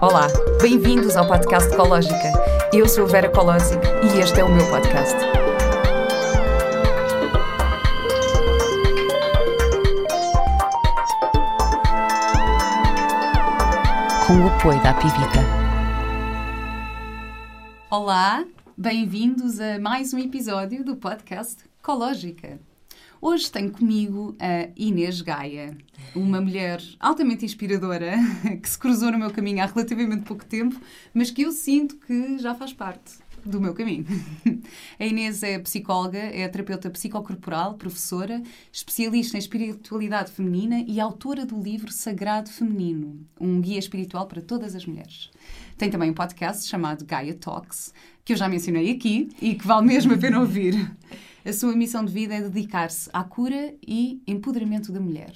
Olá, bem-vindos ao podcast Ecológica. Eu sou Vera Colosic e este é o meu podcast. Com o apoio da Pivita. Olá, bem-vindos a mais um episódio do podcast Ecológica. Hoje tenho comigo a Inês Gaia, uma mulher altamente inspiradora que se cruzou no meu caminho há relativamente pouco tempo, mas que eu sinto que já faz parte do meu caminho. A Inês é psicóloga, é terapeuta psicocorporal, professora, especialista em espiritualidade feminina e autora do livro Sagrado Feminino, um guia espiritual para todas as mulheres. Tem também um podcast chamado Gaia Talks, que eu já mencionei aqui e que vale mesmo a pena ouvir. A sua missão de vida é dedicar-se à cura e empoderamento da mulher.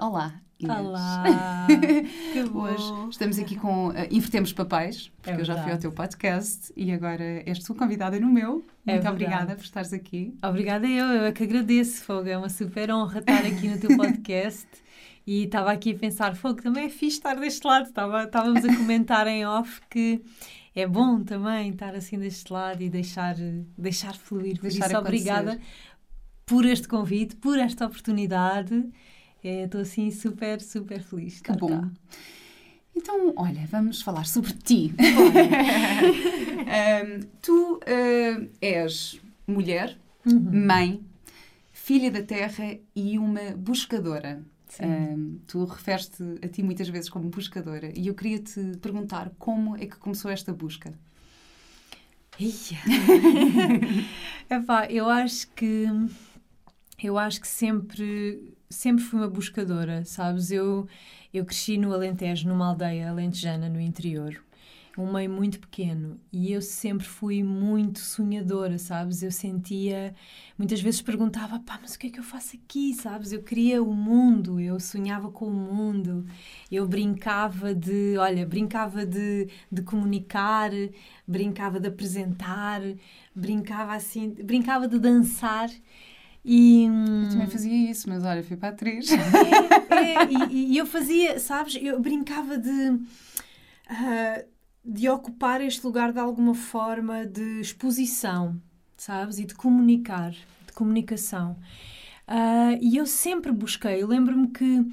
Olá, Inês. Olá! que bom. Hoje estamos aqui com. Uh, invertemos papéis, porque É eu já fui ao teu podcast e agora és tu convidada no meu. É Muito verdade. obrigada por estares aqui. Obrigada eu, eu é que agradeço, Fogo. É uma super honra estar aqui no teu podcast. E estava aqui a pensar, Fogo, também é fixe estar deste lado. Estava, estávamos a comentar em off que é bom também estar assim deste lado e deixar, deixar fluir. Por Deixar isso, acontecer. obrigada por este convite, por esta oportunidade. É, Estou assim super, super feliz. Que estar bom. cá. Então, olha, vamos falar sobre ti. Um, tu uh, és mulher, Uhum. mãe, filha da terra e uma buscadora. Um, tu referes-te a ti muitas vezes como buscadora e eu queria te perguntar como é que começou esta busca. Epá, eu acho que eu acho que sempre sempre fui uma buscadora, sabes? Eu eu cresci no Alentejo, numa aldeia alentejana no interior, um meio muito pequeno, e eu sempre fui muito sonhadora, sabes? Eu sentia, muitas vezes perguntava, pá, mas o que é que eu faço aqui, sabes? Eu queria o mundo, eu sonhava com o mundo, eu brincava de, olha, brincava de, de comunicar, brincava de apresentar, brincava assim, brincava de dançar. E, Eu também fazia isso, mas olha, fui para a atriz. é, e, e eu fazia, sabes, eu brincava de, ah, de ocupar este lugar de alguma forma de exposição, sabes, e de comunicar, de comunicação. Ah, e eu sempre busquei, eu lembro-me que,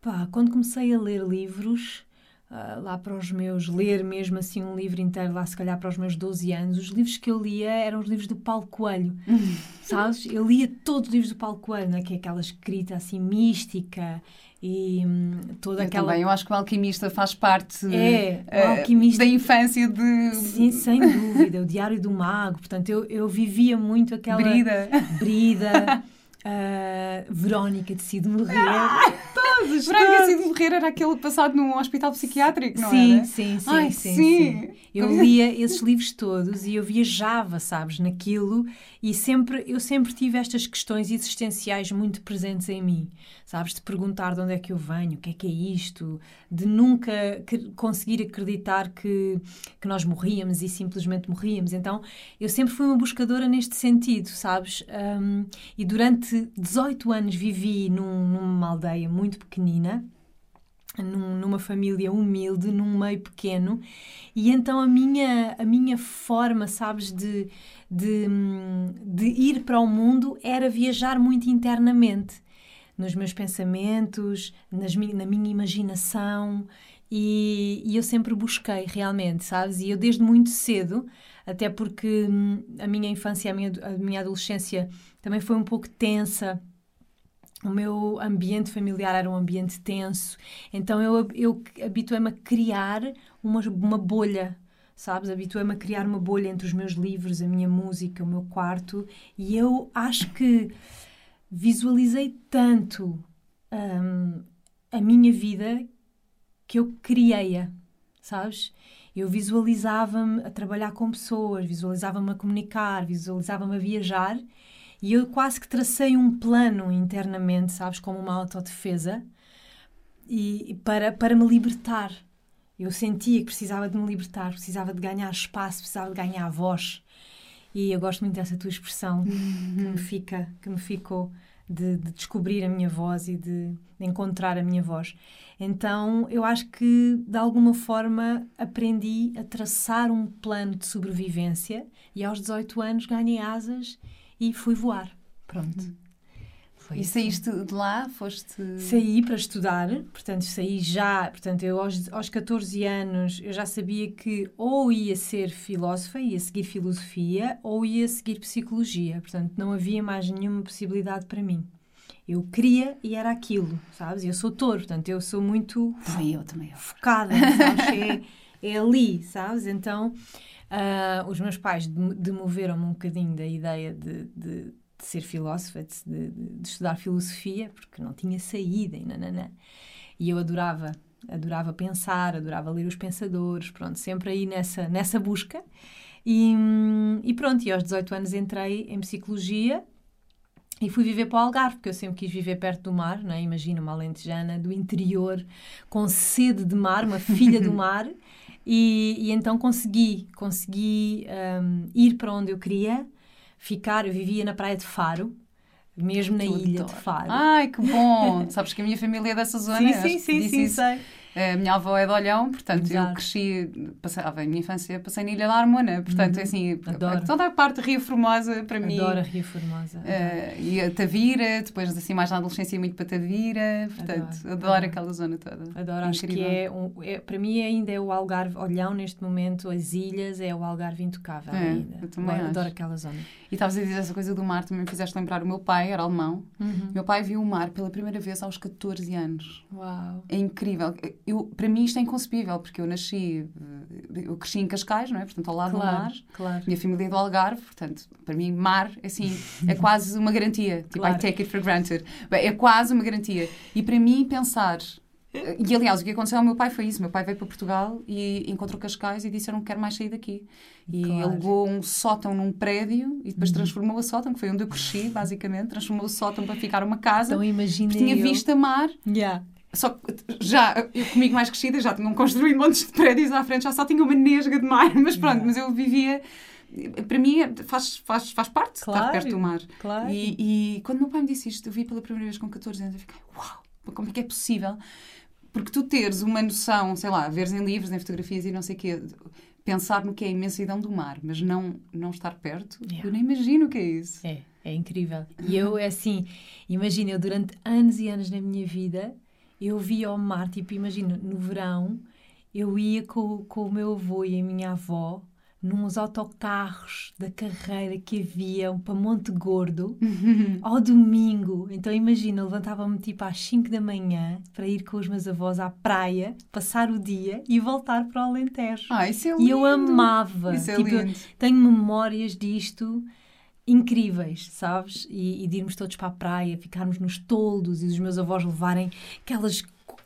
pá, quando comecei a ler livros, ah, lá para os meus, ler mesmo assim um livro inteiro, lá se calhar para os meus 12 anos, os livros que eu lia eram os livros do Paulo Coelho, sabes? Eu lia todos os livros do Paulo Coelho, né? que é aquela escrita assim mística e hum, toda Eu aquela... também, eu acho que o alquimista faz parte É, eh, alquimista- da infância de Sim, sem dúvida, o Diário do Mago, portanto eu, eu vivia muito aquela... Brida. Brida, ah, Verónica decide morrer. Todos, Franca de morrer era aquele passado num hospital psiquiátrico, não sim, era? sim, sim, Ai, sim, sim. sim. Eu lia esses livros todos e eu viajava, sabes, naquilo e sempre eu sempre tive estas questões existenciais muito presentes em mim, sabes, de perguntar de onde é que eu venho, o que é que é isto, de nunca conseguir acreditar que, que nós morríamos e simplesmente morríamos. Então, eu sempre fui uma buscadora neste sentido, sabes? Um, e durante 18 anos vivi num- numa aldeia muito pequenina, num- numa família humilde, num meio pequeno, e então a minha, a minha forma, sabes, de, de, de ir para o mundo era viajar muito internamente, nos meus pensamentos, nas, na minha imaginação, e, e eu sempre busquei realmente, sabes? E eu desde muito cedo, até porque hum, a minha infância a minha, a minha adolescência também foi um pouco tensa, o meu ambiente familiar era um ambiente tenso, então eu, eu habituei-me a criar uma, uma bolha, sabes? Habituei-me a criar uma bolha entre os meus livros, a minha música, o meu quarto, e eu acho que visualizei tanto hum, a minha vida que eu criei-a, sabes? Eu visualizava-me a trabalhar com pessoas, visualizava-me a comunicar, visualizava-me a viajar e eu quase que tracei um plano internamente, sabes, como uma autodefesa e, e para, para me libertar. Eu sentia que precisava de me libertar, precisava de ganhar espaço, precisava de ganhar voz. E eu gosto muito dessa tua expressão que me fica, que me ficou de, de descobrir a minha voz e de, encontrar a minha voz. Então, eu acho que de alguma forma aprendi a traçar um plano de sobrevivência e aos 18 anos ganhei asas e fui voar. Pronto. Foi e saíste de lá? Foste. Saí para estudar, portanto, saí já. Portanto, eu aos, aos 14 anos eu já sabia que ou ia ser filósofa, ia seguir filosofia, ou ia seguir psicologia. Portanto, não havia mais nenhuma possibilidade para mim. Eu queria e era aquilo, sabes? Eu sou touro, portanto, eu sou muito. Também eu, também eu. Focada, sabes? é, é ali, sabes? Então, uh, os meus pais demoveram-me um bocadinho da ideia de, de, de ser filósofa, de, de, estudar filosofia, porque não tinha saída e nananã. E eu adorava, adorava pensar, adorava ler os pensadores, pronto, sempre aí nessa, nessa busca. E, e pronto, e aos 18 anos entrei em psicologia e fui viver para o Algarve, porque eu sempre quis viver perto do mar, não é? Imagina uma alentejana do interior, com sede de mar, uma filha do mar. E, e então consegui, consegui um, ir para onde eu queria, ficar. Eu vivia na praia de Faro, mesmo na ilha adoro. de Faro. Ai, que bom! Sabes que a minha família é dessa zona. Sim, sim, sim, sim, sei. A minha avó é de Olhão, portanto Exato. eu cresci, passava a minha infância, passei na Ilha da Harmona, portanto, uhum. assim, Adoro. toda a parte Rio Formosa para Adoro mim. Adoro a Rio Formosa. Uh, e a Tavira, depois assim mais na adolescência muito para Tavira, portanto, adoro, adoro, adoro. aquela zona toda. Adoro, acho que é, um, é, para mim ainda é o Algarve, Olhão neste momento, as ilhas, é o Algarve intocável é, ainda. Eu também adoro, adoro aquela zona. E estavas a dizer essa coisa do mar, também me fizeste lembrar, o meu pai era alemão, uhum. meu pai viu o mar pela primeira vez aos 14 anos. Uau! É incrível. Eu, para mim isto é inconcebível, porque eu nasci, eh, eu cresci em Cascais, não é? Portanto, ao lado claro, do mar. Claro. Minha família é do Algarve, portanto, para mim, mar, assim, é quase uma garantia. Tipo, claro. I take it for granted. É quase uma garantia. E para mim, pensar. Eh, e aliás, o que aconteceu ao meu pai foi isso. Meu pai veio para Portugal e encontrou Cascais e disse: Eu não quero mais sair daqui. E claro. alugou um sótão num prédio e depois uhum. transformou o sótão, que foi onde eu cresci, basicamente. Transformou o sótão para ficar uma casa. Então imagina. Tinha eu... vista mar. Yeah. Só que já, eu comigo mais crescida, já tinham construído montes de prédios à frente, já só tinha uma nesga de mar, mas pronto, mas eu vivia. Para mim faz, faz, faz parte claro, estar perto do mar. Claro. E, e quando meu pai me disse isto, eu vi pela primeira vez com 14 anos, eu fiquei, uau, como é que é possível? Porque tu teres uma noção, sei lá, veres em livros, em fotografias e não sei o quê, pensar no que é a imensidão do mar, mas não, não estar perto, yeah. eu nem imagino o que é isso. É, é incrível. E eu, é assim, imagina, eu durante anos e anos na minha vida eu via o mar, tipo, imagina, no verão, eu ia com, com o meu avô e a minha avó nos autocarros da carreira que haviam para Monte Gordo ao domingo. Então imagina, levantava-me tipo às 5 da manhã para ir com os meus avós à praia, passar o dia e voltar para o Alentejo. Ah, isso é lindo. E eu amava. Isso é tipo, lindo. Tenho memórias disto incríveis, sabes? E, e de irmos todos para a praia, ficarmos nos toldos e os meus avós levarem aquelas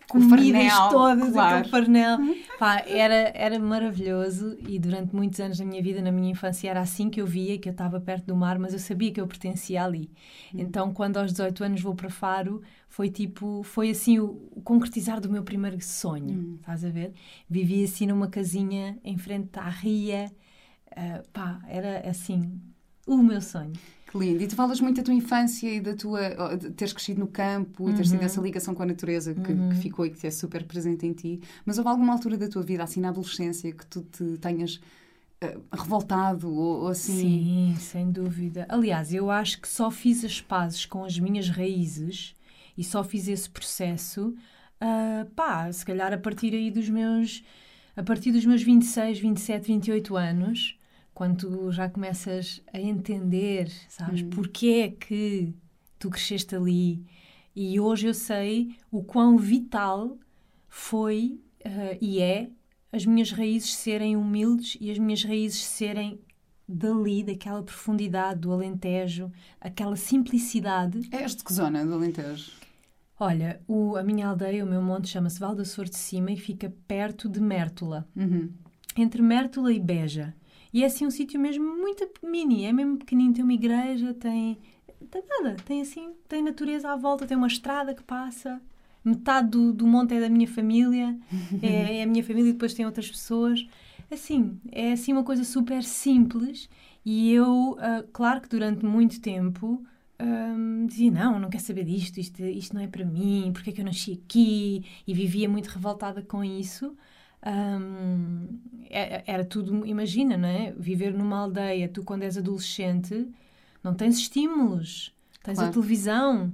comidas farnel, todas, claro. aquele farnel. Pá, era, era maravilhoso e durante muitos anos da minha vida, na minha infância, era assim que eu via, que eu estava perto do mar, mas eu sabia que eu pertencia ali. Hum. Então, quando aos 18 anos vou para Faro, foi tipo, foi assim o, o concretizar do meu primeiro sonho, hum. estás a ver? Vivi assim numa casinha em frente à ria, uh, pá, era assim, o meu sonho. Que lindo. E tu falas muito da tua infância e da tua. de teres crescido no campo uhum. e teres tido essa ligação com a natureza que, uhum. que, ficou e que é super presente em ti. Mas houve alguma altura da tua vida, assim na adolescência, que tu te tenhas uh, revoltado ou, ou, assim? Sim, sem dúvida. Aliás, eu acho que só fiz as pazes com as minhas raízes e só fiz esse processo, uh, pá, se calhar a partir aí dos meus. A partir dos meus 26, 27, 28 anos, quando tu já começas a entender, sabes, hum. porque é que tu cresceste ali. E hoje eu sei o quão vital foi uh, e é as minhas raízes serem humildes e as minhas raízes serem dali, daquela profundidade do Alentejo, aquela simplicidade. És de que zona do Alentejo? Olha, o, a minha aldeia, o meu monte, chama-se Val da Sor de Cima e fica perto de Mértola. Uhum. Entre Mértola e Beja. E é assim um sítio mesmo muito mini, é mesmo pequenino, tem uma igreja, tem, tem nada, tem assim, tem natureza à volta, tem uma estrada que passa, metade do, do monte é da minha família, é, é, a minha família e depois tem outras pessoas. Assim, é assim uma coisa super simples e eu, uh, claro que durante muito tempo hum, dizia: Não, não quero saber disto, isto, isto não é para mim, porque é que eu nasci aqui? E vivia muito revoltada com isso. Hum, é- era tudo, imagina, não é? Viver numa aldeia, tu quando és adolescente, não tens estímulos, tens Claro. a televisão.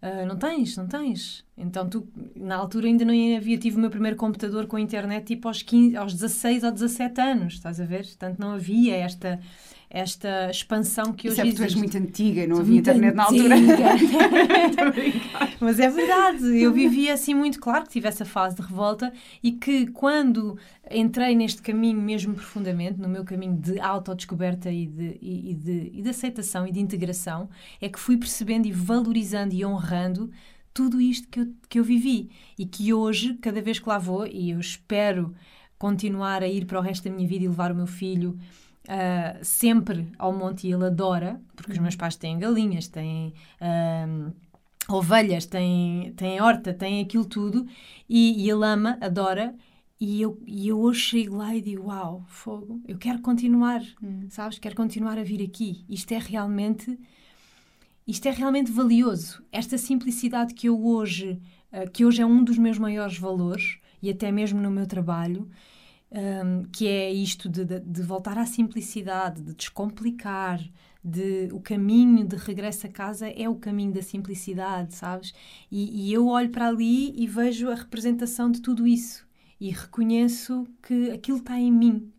Ah, não tens, não tens. Então tu, na altura ainda não havia, tive o meu primeiro computador com internet tipo aos, 15, aos 16 ou 17 anos, estás a ver? Portanto não havia esta, esta expansão que Isso hoje é porque tu és muito antiga, não Sou havia muito internet na altura. antiga. Estou a brincar. Mas é verdade, eu vivia assim muito claro que tive essa fase de revolta e que quando entrei neste caminho mesmo profundamente, no meu caminho de autodescoberta e de, e, e de, e de aceitação e de integração, é que fui percebendo e valorizando e honrando tudo isto que eu, que eu vivi e que hoje, cada vez que lá vou, e eu espero continuar a ir para o resto da minha vida e levar o meu filho ah, sempre ao monte e ele adora, porque os meus pais têm galinhas, têm ah, ovelhas, têm, têm horta, têm aquilo tudo e, e ele ama, adora. E eu, e eu hoje chego lá e digo: Uau, fogo, eu quero continuar, sabes? Quero continuar a vir aqui. Isto é realmente isto é realmente valioso. Esta simplicidade que eu hoje, eh, que hoje é um dos meus maiores valores, e até mesmo no meu trabalho, hum, que é isto de, de- de voltar à simplicidade, de descomplicar, de o caminho de regresso a casa é o caminho da simplicidade, sabes? E, e eu olho para ali e vejo a representação de tudo isso e reconheço que aquilo está em mim.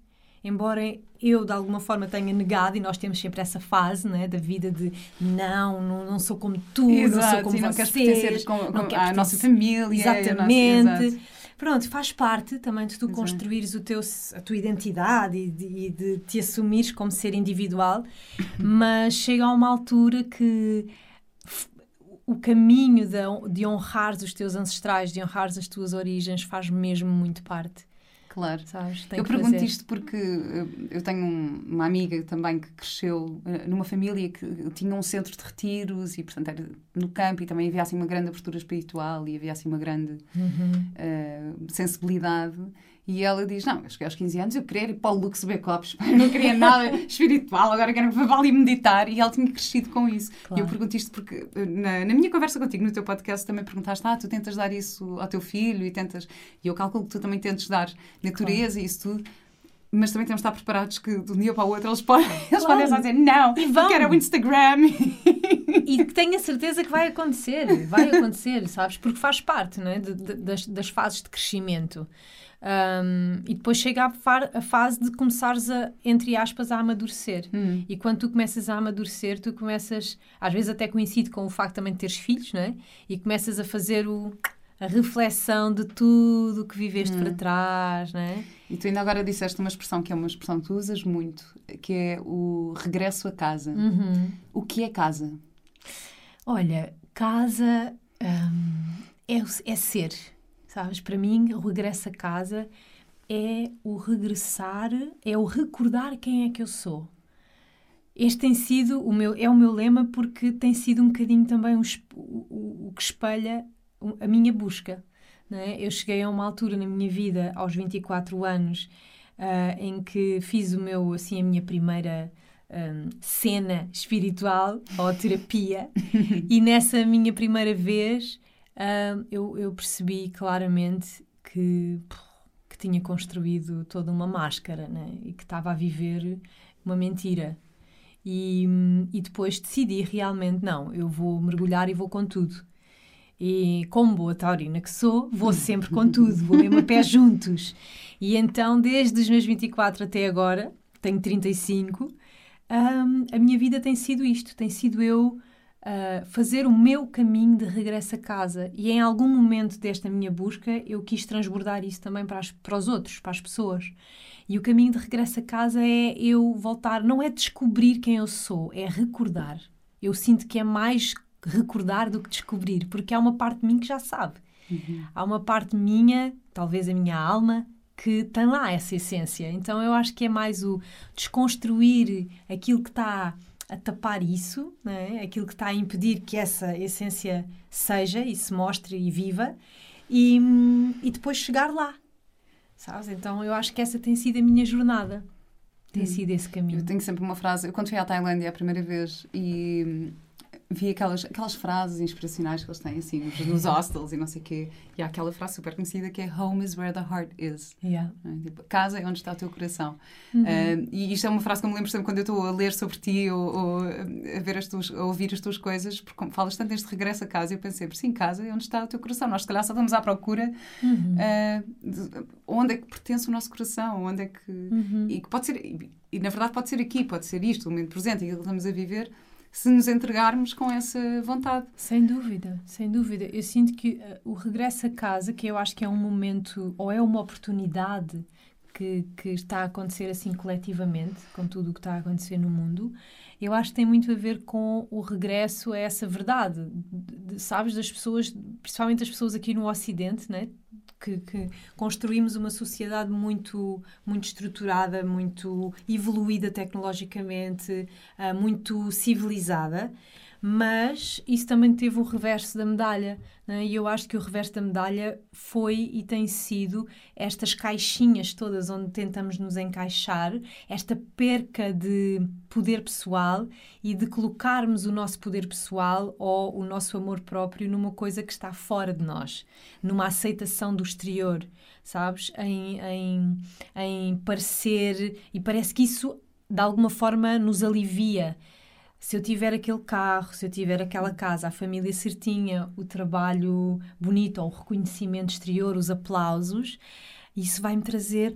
Embora eu, de alguma forma, tenha negado, e nós temos sempre essa fase né, da vida de não, não, não sou como tu, não sou Exato, como e não vocês, queres pertencer com, não com- quero à nossa pertencer- família. nosso- Exatamente. exato. Pronto, faz parte também de tu Exato. construires o teu, a tua identidade e de, e de te assumires como ser individual, mas chega a uma altura que o caminho de, de honrares os teus ancestrais, de honrares as tuas origens, faz mesmo muito parte, Claro. sabes? Eu pergunto fazer. isto porque eh, eu tenho um- uma amiga também que cresceu eh, numa família que tinha um centro de retiros e, portanto, era no campo e também havia assim uma grande abertura espiritual e havia assim uma grande Uhum. eh, sensibilidade. E ela diz: Não, eu cheguei aos 15 anos, eu queria ir para o Lux eu não queria nada espiritual, agora quero para ali meditar. E ela tinha crescido com isso. E eu Claro. pergunto isto porque na, na minha conversa contigo, no teu podcast, também perguntaste: Ah, tu tentas dar isso ao teu filho e tentas. E eu calculo que tu também tentes dar natureza e isso tudo. Mas também temos de estar preparados que de um dia para o outro eles podem, eles podem só dizer: Não, E eu vão. quero o Instagram. E que tenho a certeza que vai acontecer, vai acontecer, sabes? Porque faz parte não é? de- de- das, das fases de crescimento. Um, e depois chega a, a fase de começares a, entre aspas, a amadurecer. Hum. E quando tu começas a amadurecer, tu começas, às vezes até coincide com o facto também de teres filhos, não é? E começas a fazer o, a reflexão de tudo o que viveste para trás, não é? E tu ainda agora disseste uma expressão que é uma expressão que tu usas muito, que é o regresso a casa. Uhum. O que é casa? Olha, casa hum, é, é ser, sabes? Para mim, o regresso a casa é o regressar, é o recordar quem é que eu sou. Este tem sido o meu, é o meu lema porque tem sido um bocadinho também o, o- o- que espelha a minha busca. é? Eu cheguei a uma altura na minha vida, aos 24 anos, ah, em que fiz o meu, assim, a minha primeira hum, cena espiritual ou terapia, e nessa minha primeira vez hum, eu, eu percebi claramente que, que tinha construído toda uma máscara né? e que estava a viver uma mentira. E, e depois decidi realmente: não, eu vou mergulhar e vou com tudo. E como boa taurina que sou, vou sempre com tudo, vou mesmo a pé juntos. E então, desde os meus 24 até agora, tenho 35, hum, a minha vida tem sido isto: tem sido eu ah, fazer o meu caminho de regresso a casa. E em algum momento desta minha busca, eu quis transbordar isso também para, as- para os outros, para as pessoas. E o caminho de regresso a casa é eu voltar, não é descobrir quem eu sou, é recordar. Eu sinto que é mais recordar do que descobrir, porque há uma parte de mim que já sabe. Há uma parte minha, talvez a minha alma, que tem lá essa essência. Então eu acho que é mais o desconstruir aquilo que está a tapar isso, não é? aquilo que está a impedir que essa essência seja e se mostre e viva, e, hum, e depois chegar lá. Sabes? Então eu acho que essa tem sido a minha jornada. Tem sido esse caminho. Eu tenho sempre uma frase. Eu, quando fui à Tailândia a primeira vez e hum, vi aquelas, aquelas frases inspiracionais que eles têm, assim, nos, nos hostels e não sei o quê. E há aquela frase super conhecida que é Home is where the heart is. Yeah. É? Tipo, casa é onde está o teu coração. Uhum. Uh, e isto é uma frase que eu me lembro sempre quando eu estou a ler sobre ti ou, ou a, ver as tuas, a ouvir as tuas coisas, porque falas tanto deste regresso a casa, eu pensei sempre, sim, casa é onde está o teu coração. Nós, se calhar, só estamos à procura Uhum. uh, de onde é que pertence o nosso coração, onde é que. Uhum. E que pode ser, e, e, na verdade pode ser aqui, pode ser isto, o momento presente, aquilo que estamos a viver, se nos entregarmos com essa vontade. Sem dúvida, sem dúvida. Eu sinto que uh, o regresso a casa, que eu acho que é um momento, ou é uma oportunidade que, que está a acontecer assim coletivamente, com tudo o que está a acontecer no mundo, eu acho que tem muito a ver com o regresso a essa verdade, de, de, sabes, das pessoas, principalmente as pessoas aqui no Ocidente, né? Que, que, construímos uma sociedade muito, muito estruturada, muito evoluída tecnologicamente, uh, muito civilizada, mas isso também teve o reverso da medalha. Né? E eu acho que o reverso da medalha foi e tem sido estas caixinhas todas onde tentamos nos encaixar, esta perca de poder pessoal e de colocarmos o nosso poder pessoal ou o nosso amor próprio numa coisa que está fora de nós, numa aceitação do exterior, sabes? Em, em, em parecer. E parece que isso de alguma forma nos alivia se eu tiver aquele carro, se eu tiver aquela casa, a família certinha, o trabalho bonito, ou o reconhecimento exterior, os aplausos, isso vai-me trazer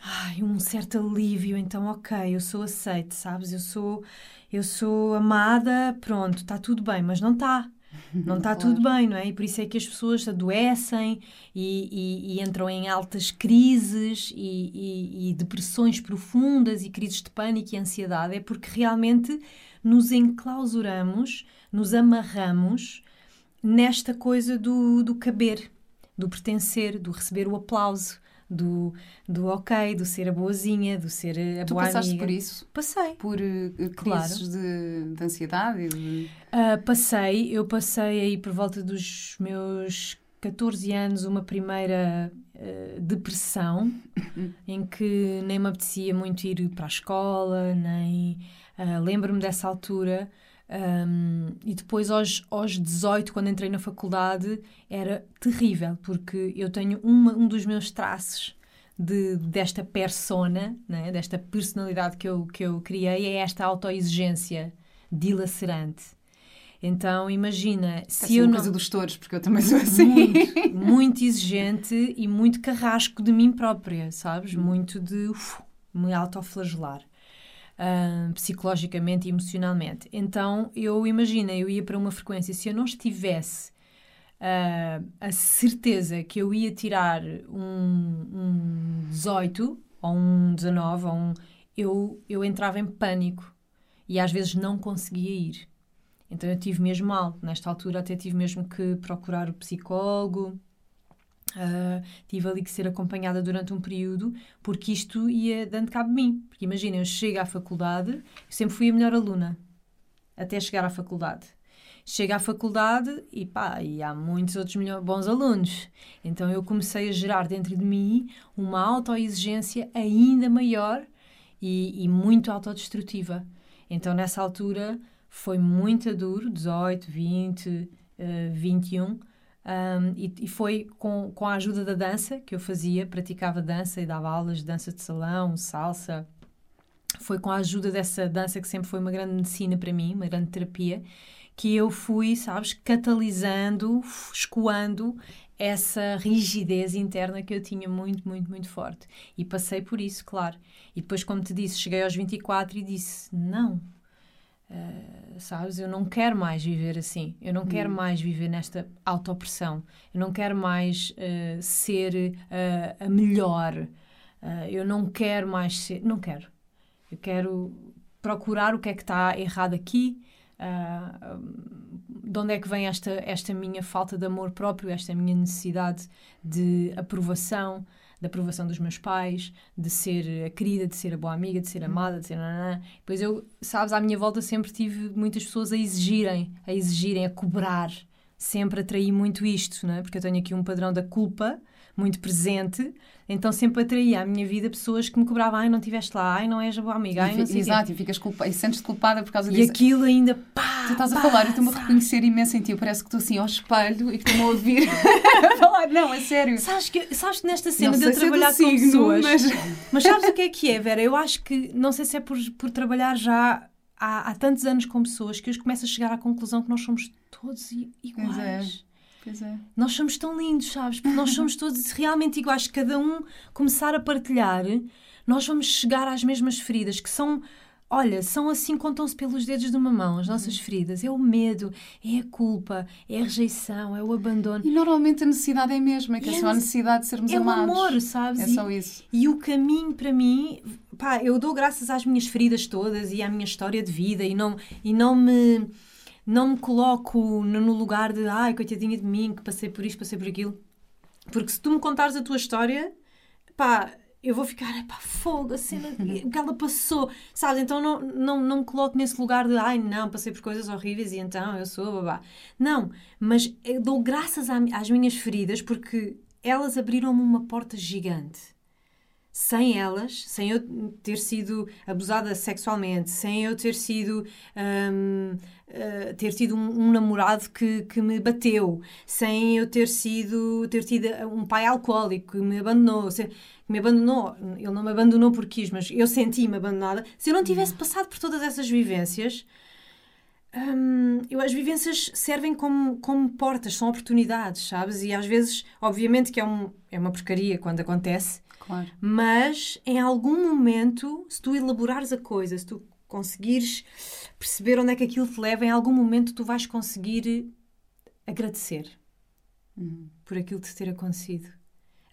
ai, um certo alívio. Então, ok, eu sou aceite, sabes? Eu sou, eu sou amada, pronto, está tudo bem, mas não está. Não está claro. tudo bem, não é? E por isso é que as pessoas adoecem e, e, e entram em altas crises e, e, depressões profundas e crises de pânico e ansiedade. É porque realmente nos enclausuramos, nos amarramos nesta coisa do, do caber, do pertencer, do receber o aplauso, do, do ok, do ser a boazinha, do ser a tu boa passaste amiga. por isso? Passei. Por uh, Claro. de, de ansiedade? de- Ah, passei, eu passei aí por volta dos meus 14 anos uma primeira ah, depressão em que nem me apetecia muito ir para a escola, nem ah, lembro-me dessa altura. ahm, e depois aos, aos 18, quando entrei na faculdade, era terrível, porque eu tenho uma, um dos meus traços de, desta persona, né, desta personalidade que eu, que eu criei, é esta autoexigência dilacerante. Então, imagina, Essa se é eu uma não. coisa dos touros, porque eu também sou assim. Muito, muito exigente e muito carrasco de mim própria, sabes? Hum. Muito de uf, me autoflagelar. ah, psicologicamente e emocionalmente. Então, eu imagina, eu ia para uma frequência, se eu não estivesse ah, a certeza que eu ia tirar um, um 18 ou um 19, ou um, eu, eu entrava em pânico e às vezes não conseguia ir. Então eu tive mesmo mal. Nesta altura até tive mesmo que procurar o psicólogo. ah, tive ali que ser acompanhada durante um período porque isto ia dando cabo de mim. Porque imagina, eu chego à faculdade, eu sempre fui a melhor aluna até chegar à faculdade. Chego à faculdade e pá, e há muitos outros melhor, bons alunos. Então eu comecei a gerar dentro de mim uma autoexigência ainda maior e, e muito autodestrutiva. Então nessa altura foi muito duro, 18, 20, eh, 21, um, e, e foi com, com a ajuda da dança que eu fazia, praticava dança e dava aulas de dança de salão, salsa. Foi com a ajuda dessa dança que sempre foi uma grande medicina para mim, uma grande terapia, que eu fui, sabes, catalisando, escoando essa rigidez interna que eu tinha muito, muito, muito forte. E passei por isso, claro. E depois, como te disse, cheguei aos 24 e disse: não, Uh, sabes? Eu não quero mais viver assim. Eu não quero mais viver nesta autopressão. Eu não quero mais uh, ser uh, a melhor. Eu não quero mais ser. Não quero. Eu quero procurar o que é que está errado aqui. De onde é que vem esta, esta minha falta de amor próprio, esta minha necessidade de aprovação, da aprovação dos meus pais, de ser a querida, de ser a boa amiga, de ser amada, de ser nanã. Depois eu, sabes, à minha volta sempre tive muitas pessoas a exigirem, a exigirem, a cobrar. Sempre atraí muito isto, não é? Porque eu tenho aqui um padrão da culpa muito presente, então sempre atraía à minha vida pessoas que me cobravam, ai, não estiveste lá, ai, não és a boa amiga, ai, não sei Exato, e ficas culpa, e sentes-te culpada por causa e disso. E aquilo ainda, pá, Tu estás pá, a falar, eu estou-me a reconhecer imenso em ti. Parece que estou assim ao espelho e que estou-me a ouvir falar. Não, é sério. Sabes que, sabes que nesta cena Não de eu se é trabalhar com signo, pessoas. mas- Mas sabes o que é que é, Vera? Eu acho que, não sei se é por, por trabalhar já há, há tantos anos com pessoas que eu começo a chegar à conclusão que nós somos todos i- iguais. Pois é. É. Nós somos tão lindos, sabes? Porque nós somos todos realmente iguais. Cada um começar a partilhar, nós vamos chegar às mesmas feridas, que são, olha, são assim, contam-se pelos dedos de uma mão, as nossas feridas. É o medo, é a culpa, é a rejeição, é o abandono. E normalmente a necessidade é a mesma, que é E só é- a necessidade de sermos É o amados. amor, sabes? É E- só isso. E o caminho para mim, pá, eu dou graças às minhas feridas todas e à minha história de vida e não, e não me não me coloco no, lugar de ai, coitadinha de mim, que passei por isto, passei por aquilo. Porque se tu me contares a tua história, pá, eu vou ficar, pá, fogo, a cena que ela passou, sabes? Então não, não, não me coloco nesse lugar de ai, não, passei por coisas horríveis e então eu sou babá. Não, mas dou graças às minhas feridas porque elas abriram-me uma porta gigante sem elas, sem eu ter sido abusada sexualmente, sem eu ter sido hum, eh, ter tido um, um namorado que, que me bateu, sem eu ter sido ter tido um pai alcoólico que me abandonou, se- me abandonou, ele não me abandonou porque quis, mas eu senti-me abandonada. Se eu não tivesse passado por todas essas vivências, Hum, eu, as vivências servem como, como portas, são oportunidades, sabes? E às vezes, obviamente, que é, um, é uma porcaria quando acontece, Claro. mas em algum momento, se tu elaborares a coisa, se tu conseguires perceber onde é que aquilo te leva, em algum momento tu vais conseguir agradecer por aquilo te ter acontecido.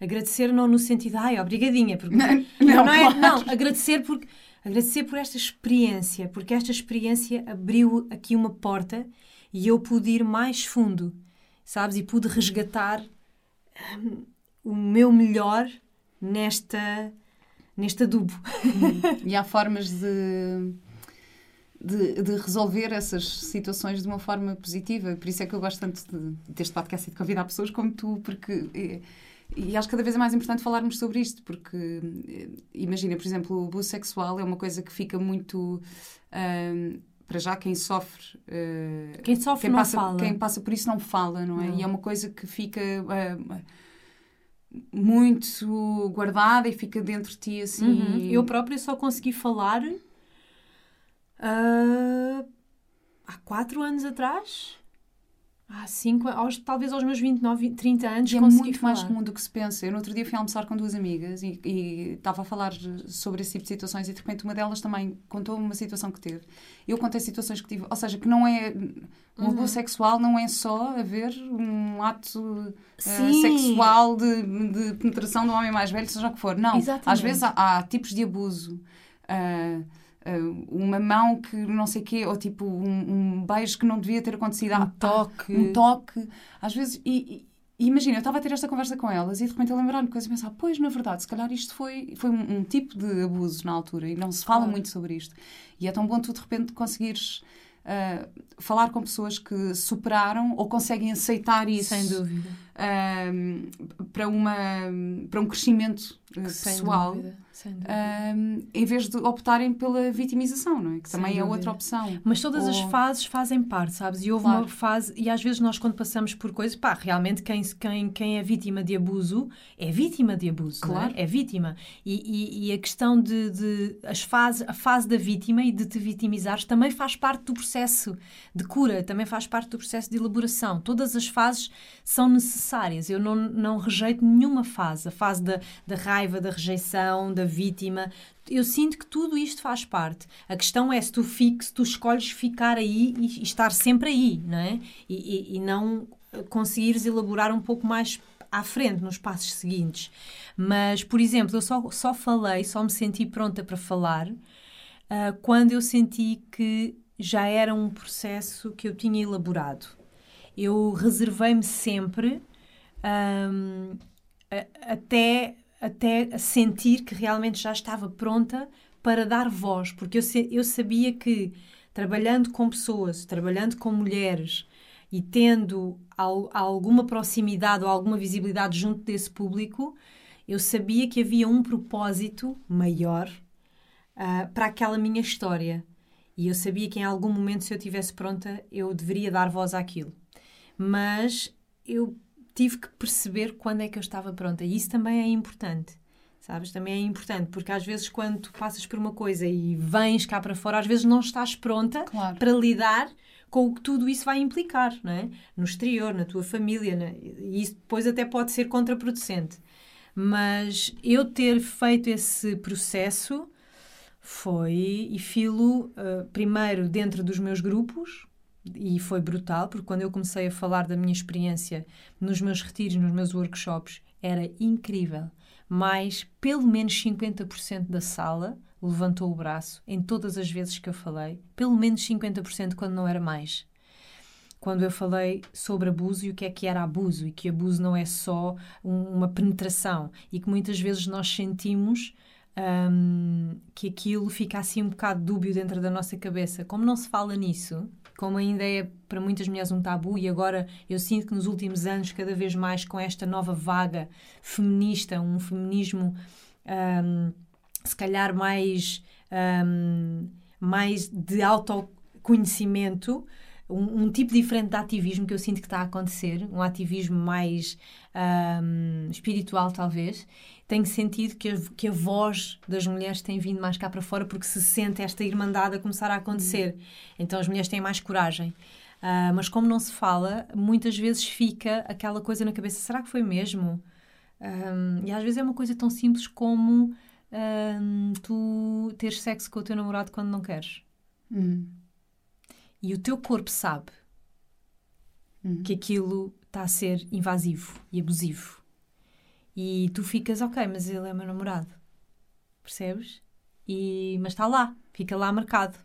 Agradecer não no sentido, ai, obrigadinha, porque Não, não, é, claro. não, agradecer porque agradecer por esta experiência, porque esta experiência abriu aqui uma porta e eu pude ir mais fundo, sabes? E pude resgatar hum, o meu melhor nesta neste adubo. E há formas de, de, de resolver essas situações de uma forma positiva. Por isso é que eu gosto tanto de, deste podcast e de convidar pessoas como tu, porque. eh, E acho que cada vez é mais importante falarmos sobre isto, porque eh, imagina, por exemplo, o abuso sexual é uma coisa que fica muito. ahm, para já, quem sofre. eh, Quem sofre quem não passa, fala. Quem passa por isso não fala, não é? Não. E é uma coisa que fica ah, muito guardada e fica dentro de ti assim. Uhum. Eu própria só consegui falar ah, há quatro anos atrás. Há cinco, aos, talvez aos meus 29, 30 anos, E é muito falar. mais comum do que se pensa. Eu no outro dia fui almoçar com duas amigas e, e estava a falar sobre esse tipo de situações e de repente uma delas também contou uma situação que teve. Eu contei situações que tive, ou seja, que não é. Um Uhum. abuso sexual não é só haver um ato Sim. sexual de, de penetração um homem mais velho, seja o que for. Não. Exatamente. Às vezes há, há tipos de abuso. ah, ah, uma mão que não sei o quê, ou tipo um, um beijo que não devia ter acontecido. Um Há- toque. um toque. Às vezes, e, e- imagina, eu estava a ter esta conversa com elas e de repente eu lembrar-me de coisas e pensar, pois, na verdade, se calhar isto foi, foi um, um tipo de abuso na altura e não se fala Claro. muito sobre isto. E é tão bom tu de repente conseguires ah, falar com pessoas que superaram ou conseguem aceitar isso Sem dúvida. ah, para, uma, para um crescimento ah, Sem pessoal. Ah, em vez de optarem pela vitimização, não é? Que também é outra opção. Mas todas as Ou- fases fazem parte, sabes? E houve Claro. uma fase, e às vezes nós, quando passamos por coisas, pá, realmente quem, quem, quem é vítima de abuso é vítima de abuso, é? Claro. é? vítima. E, e, e a questão de, de as fases, a fase da vítima e de te vitimizares também faz parte do processo de cura, também faz parte do processo de elaboração. Todas as fases são necessárias. Eu não, não rejeito nenhuma fase. A fase da, da raiva, da rejeição, da vítima. Eu sinto que tudo isto faz parte. A questão é se tu, fiques, se tu escolhes ficar aí e, estar sempre aí, não é? E, e- e não eh, conseguires elaborar um pouco mais à frente, nos passos seguintes. Mas, por exemplo, eu só, só falei, só me senti pronta para falar ah, quando eu senti que já era um processo que eu tinha elaborado. Eu reservei-me sempre ahm, a- até, até sentir que realmente já estava pronta para dar voz, porque eu, eu sabia que trabalhando com pessoas, trabalhando com mulheres e tendo al alguma proximidade ou alguma visibilidade junto desse público, eu sabia que havia um propósito maior uh, para aquela minha história. E eu sabia que em algum momento, se eu estivesse pronta, eu deveria dar voz àquilo. Mas eu tive que perceber quando é que eu estava pronta. E isso também é importante. Sabes? Também é importante, porque às vezes quando tu passas por uma coisa e vens cá para fora, às vezes não estás pronta Claro. para lidar com o que tudo isso vai implicar, não é? No exterior, na tua família, né? e isso depois até pode ser contraproducente. Mas eu ter feito esse processo foi, e filo, uh, primeiro dentro dos meus grupos, e foi brutal, porque quando eu comecei a falar da minha experiência nos meus retiros, nos meus workshops, era incrível. Mas pelo menos 50% da sala levantou o braço em todas as vezes que eu falei, pelo menos 50% quando não era mais. Quando eu falei sobre abuso e o que é que era abuso, e que abuso não é só um- uma penetração, e que muitas vezes nós sentimos hum, que aquilo fica assim um bocado dúbio dentro da nossa cabeça. Como não se fala nisso, como ainda é para muitas mulheres um tabu, e agora eu sinto que nos últimos anos, cada vez mais com esta nova vaga feminista, um feminismo hum, se calhar mais, hum, mais de autoconhecimento, um, um tipo diferente de ativismo que eu sinto que está a acontecer, um ativismo mais hum, espiritual, talvez. Tenho sentido que a, que a voz das mulheres tem vindo mais cá para fora porque se sente esta irmandade a começar a acontecer. Então as mulheres têm mais coragem. Ah, mas como não se fala, muitas vezes fica aquela coisa na cabeça: será que foi mesmo? E às vezes é uma coisa tão simples como tu teres sexo com o teu namorado quando não queres. Hum. E o teu corpo sabe Hum. que aquilo está a ser invasivo e abusivo. E tu ficas, ok, mas ele é meu namorado. Percebes? E, mas está lá, fica lá marcado.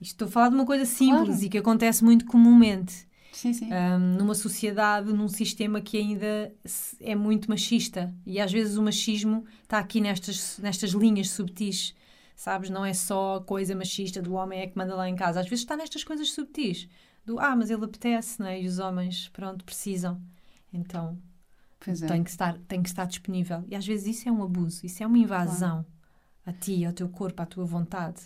Isto estou a falar de uma coisa simples Claro. e que acontece muito comumente. Sim, sim. Um, numa sociedade, num sistema que ainda é muito machista. E às vezes o machismo está aqui nestas, nestas linhas subtis, sabes? Não é só coisa machista do homem é que manda lá em casa. Às vezes está nestas coisas subtis. Do, ah, mas ele apetece, não é? E os homens, pronto, precisam. Então, Pois é. tem que, estar, tem que estar disponível. E às vezes isso é um abuso, isso é uma invasão a ti, ao teu corpo, à tua vontade.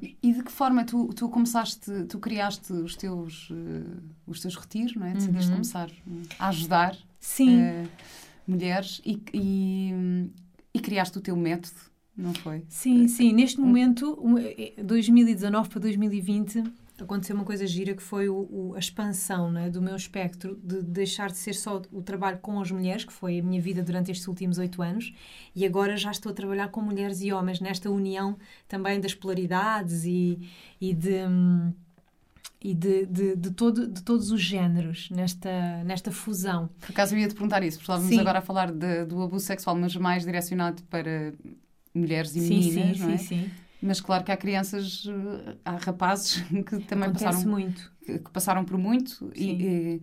E e de que forma tu, tu começaste, tu criaste os teus, eh, os teus retiros, não é? Decidiste Uhum. começar a ajudar Sim. eh, mulheres e, e, e criaste o teu método, não foi? Sim, sim. Neste momento, um, eh, 2019 para 2020, aconteceu uma coisa gira que foi o- o- a expansão né, do meu espectro de deixar de ser só o trabalho com as mulheres, que foi a minha vida durante estes últimos oito anos, e agora já estou a trabalhar com mulheres e homens nesta união também das polaridades e, e de. hum, E de, de, de, todo, de todos os géneros, nesta, nesta fusão. Por acaso eu ia te perguntar isso, porque estávamos Sim. agora a falar de- do abuso sexual, mas mais direcionado para mulheres e sim, meninas, sim, não é? sim, sim. Mas claro que há crianças, eh, há rapazes que também Acontece passaram, muito. que, que passaram por muito e, e,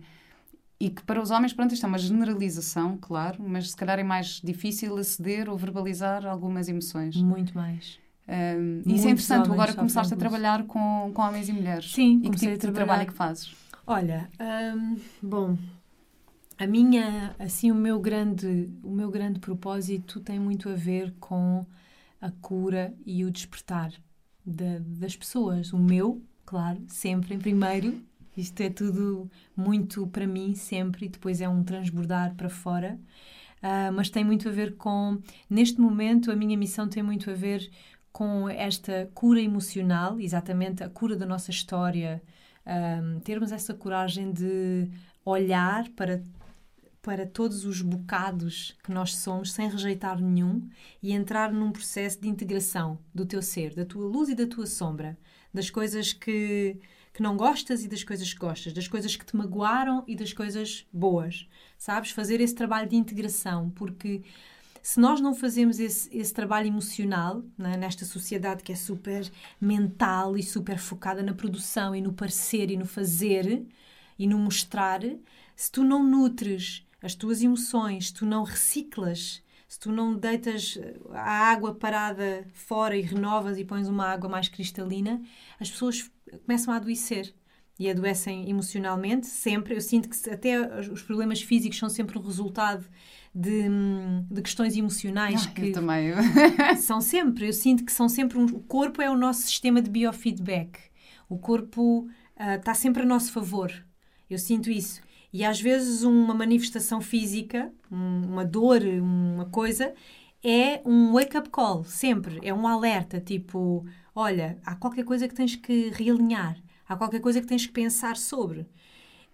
e que para os homens, pronto, isto é uma generalização, claro, mas se calhar é mais difícil aceder ou verbalizar algumas emoções. Muito mais. Um, isso é interessante, tu agora começaste a trabalhar com, com homens e mulheres. Sim, e que tipo de trabalho é que fazes? Olha, hum, bom, a minha, assim, o meu grande, o meu grande propósito tem muito a ver com a cura e o despertar da- das pessoas. O meu, claro, sempre em primeiro. Isto é tudo muito para mim sempre e depois é um transbordar para fora. Ah, mas tem muito a ver com, neste momento, a minha missão tem muito a ver com esta cura emocional, exatamente a cura da nossa história, um, termos essa coragem de olhar para, para todos os bocados que nós somos sem rejeitar nenhum e entrar num processo de integração do teu ser, da tua luz e da tua sombra, das coisas que, que não gostas e das coisas que gostas, das coisas que te magoaram e das coisas boas. Sabes? Fazer esse trabalho de integração, porque se nós não fazemos esse, esse trabalho emocional né, nesta sociedade que é super mental e super focada na produção e no parecer e no fazer e no mostrar, se tu não nutres as tuas emoções, se tu não reciclas, se tu não deitas a água parada fora e renovas e pões uma água mais cristalina, as pessoas começam a adoecer. e adoecem emocionalmente, sempre. Eu sinto que até os problemas físicos são sempre o resultado de, de questões emocionais Ah, que eu também. são sempre, eu sinto que são sempre um, o corpo é o nosso sistema de biofeedback. O corpo ah, está sempre a nosso favor. Eu sinto isso. E às vezes uma manifestação física, um- uma dor, uma coisa, é um wake-up call, sempre. É um alerta, tipo, olha, há qualquer coisa que tens que realinhar, há qualquer coisa que tens que pensar sobre.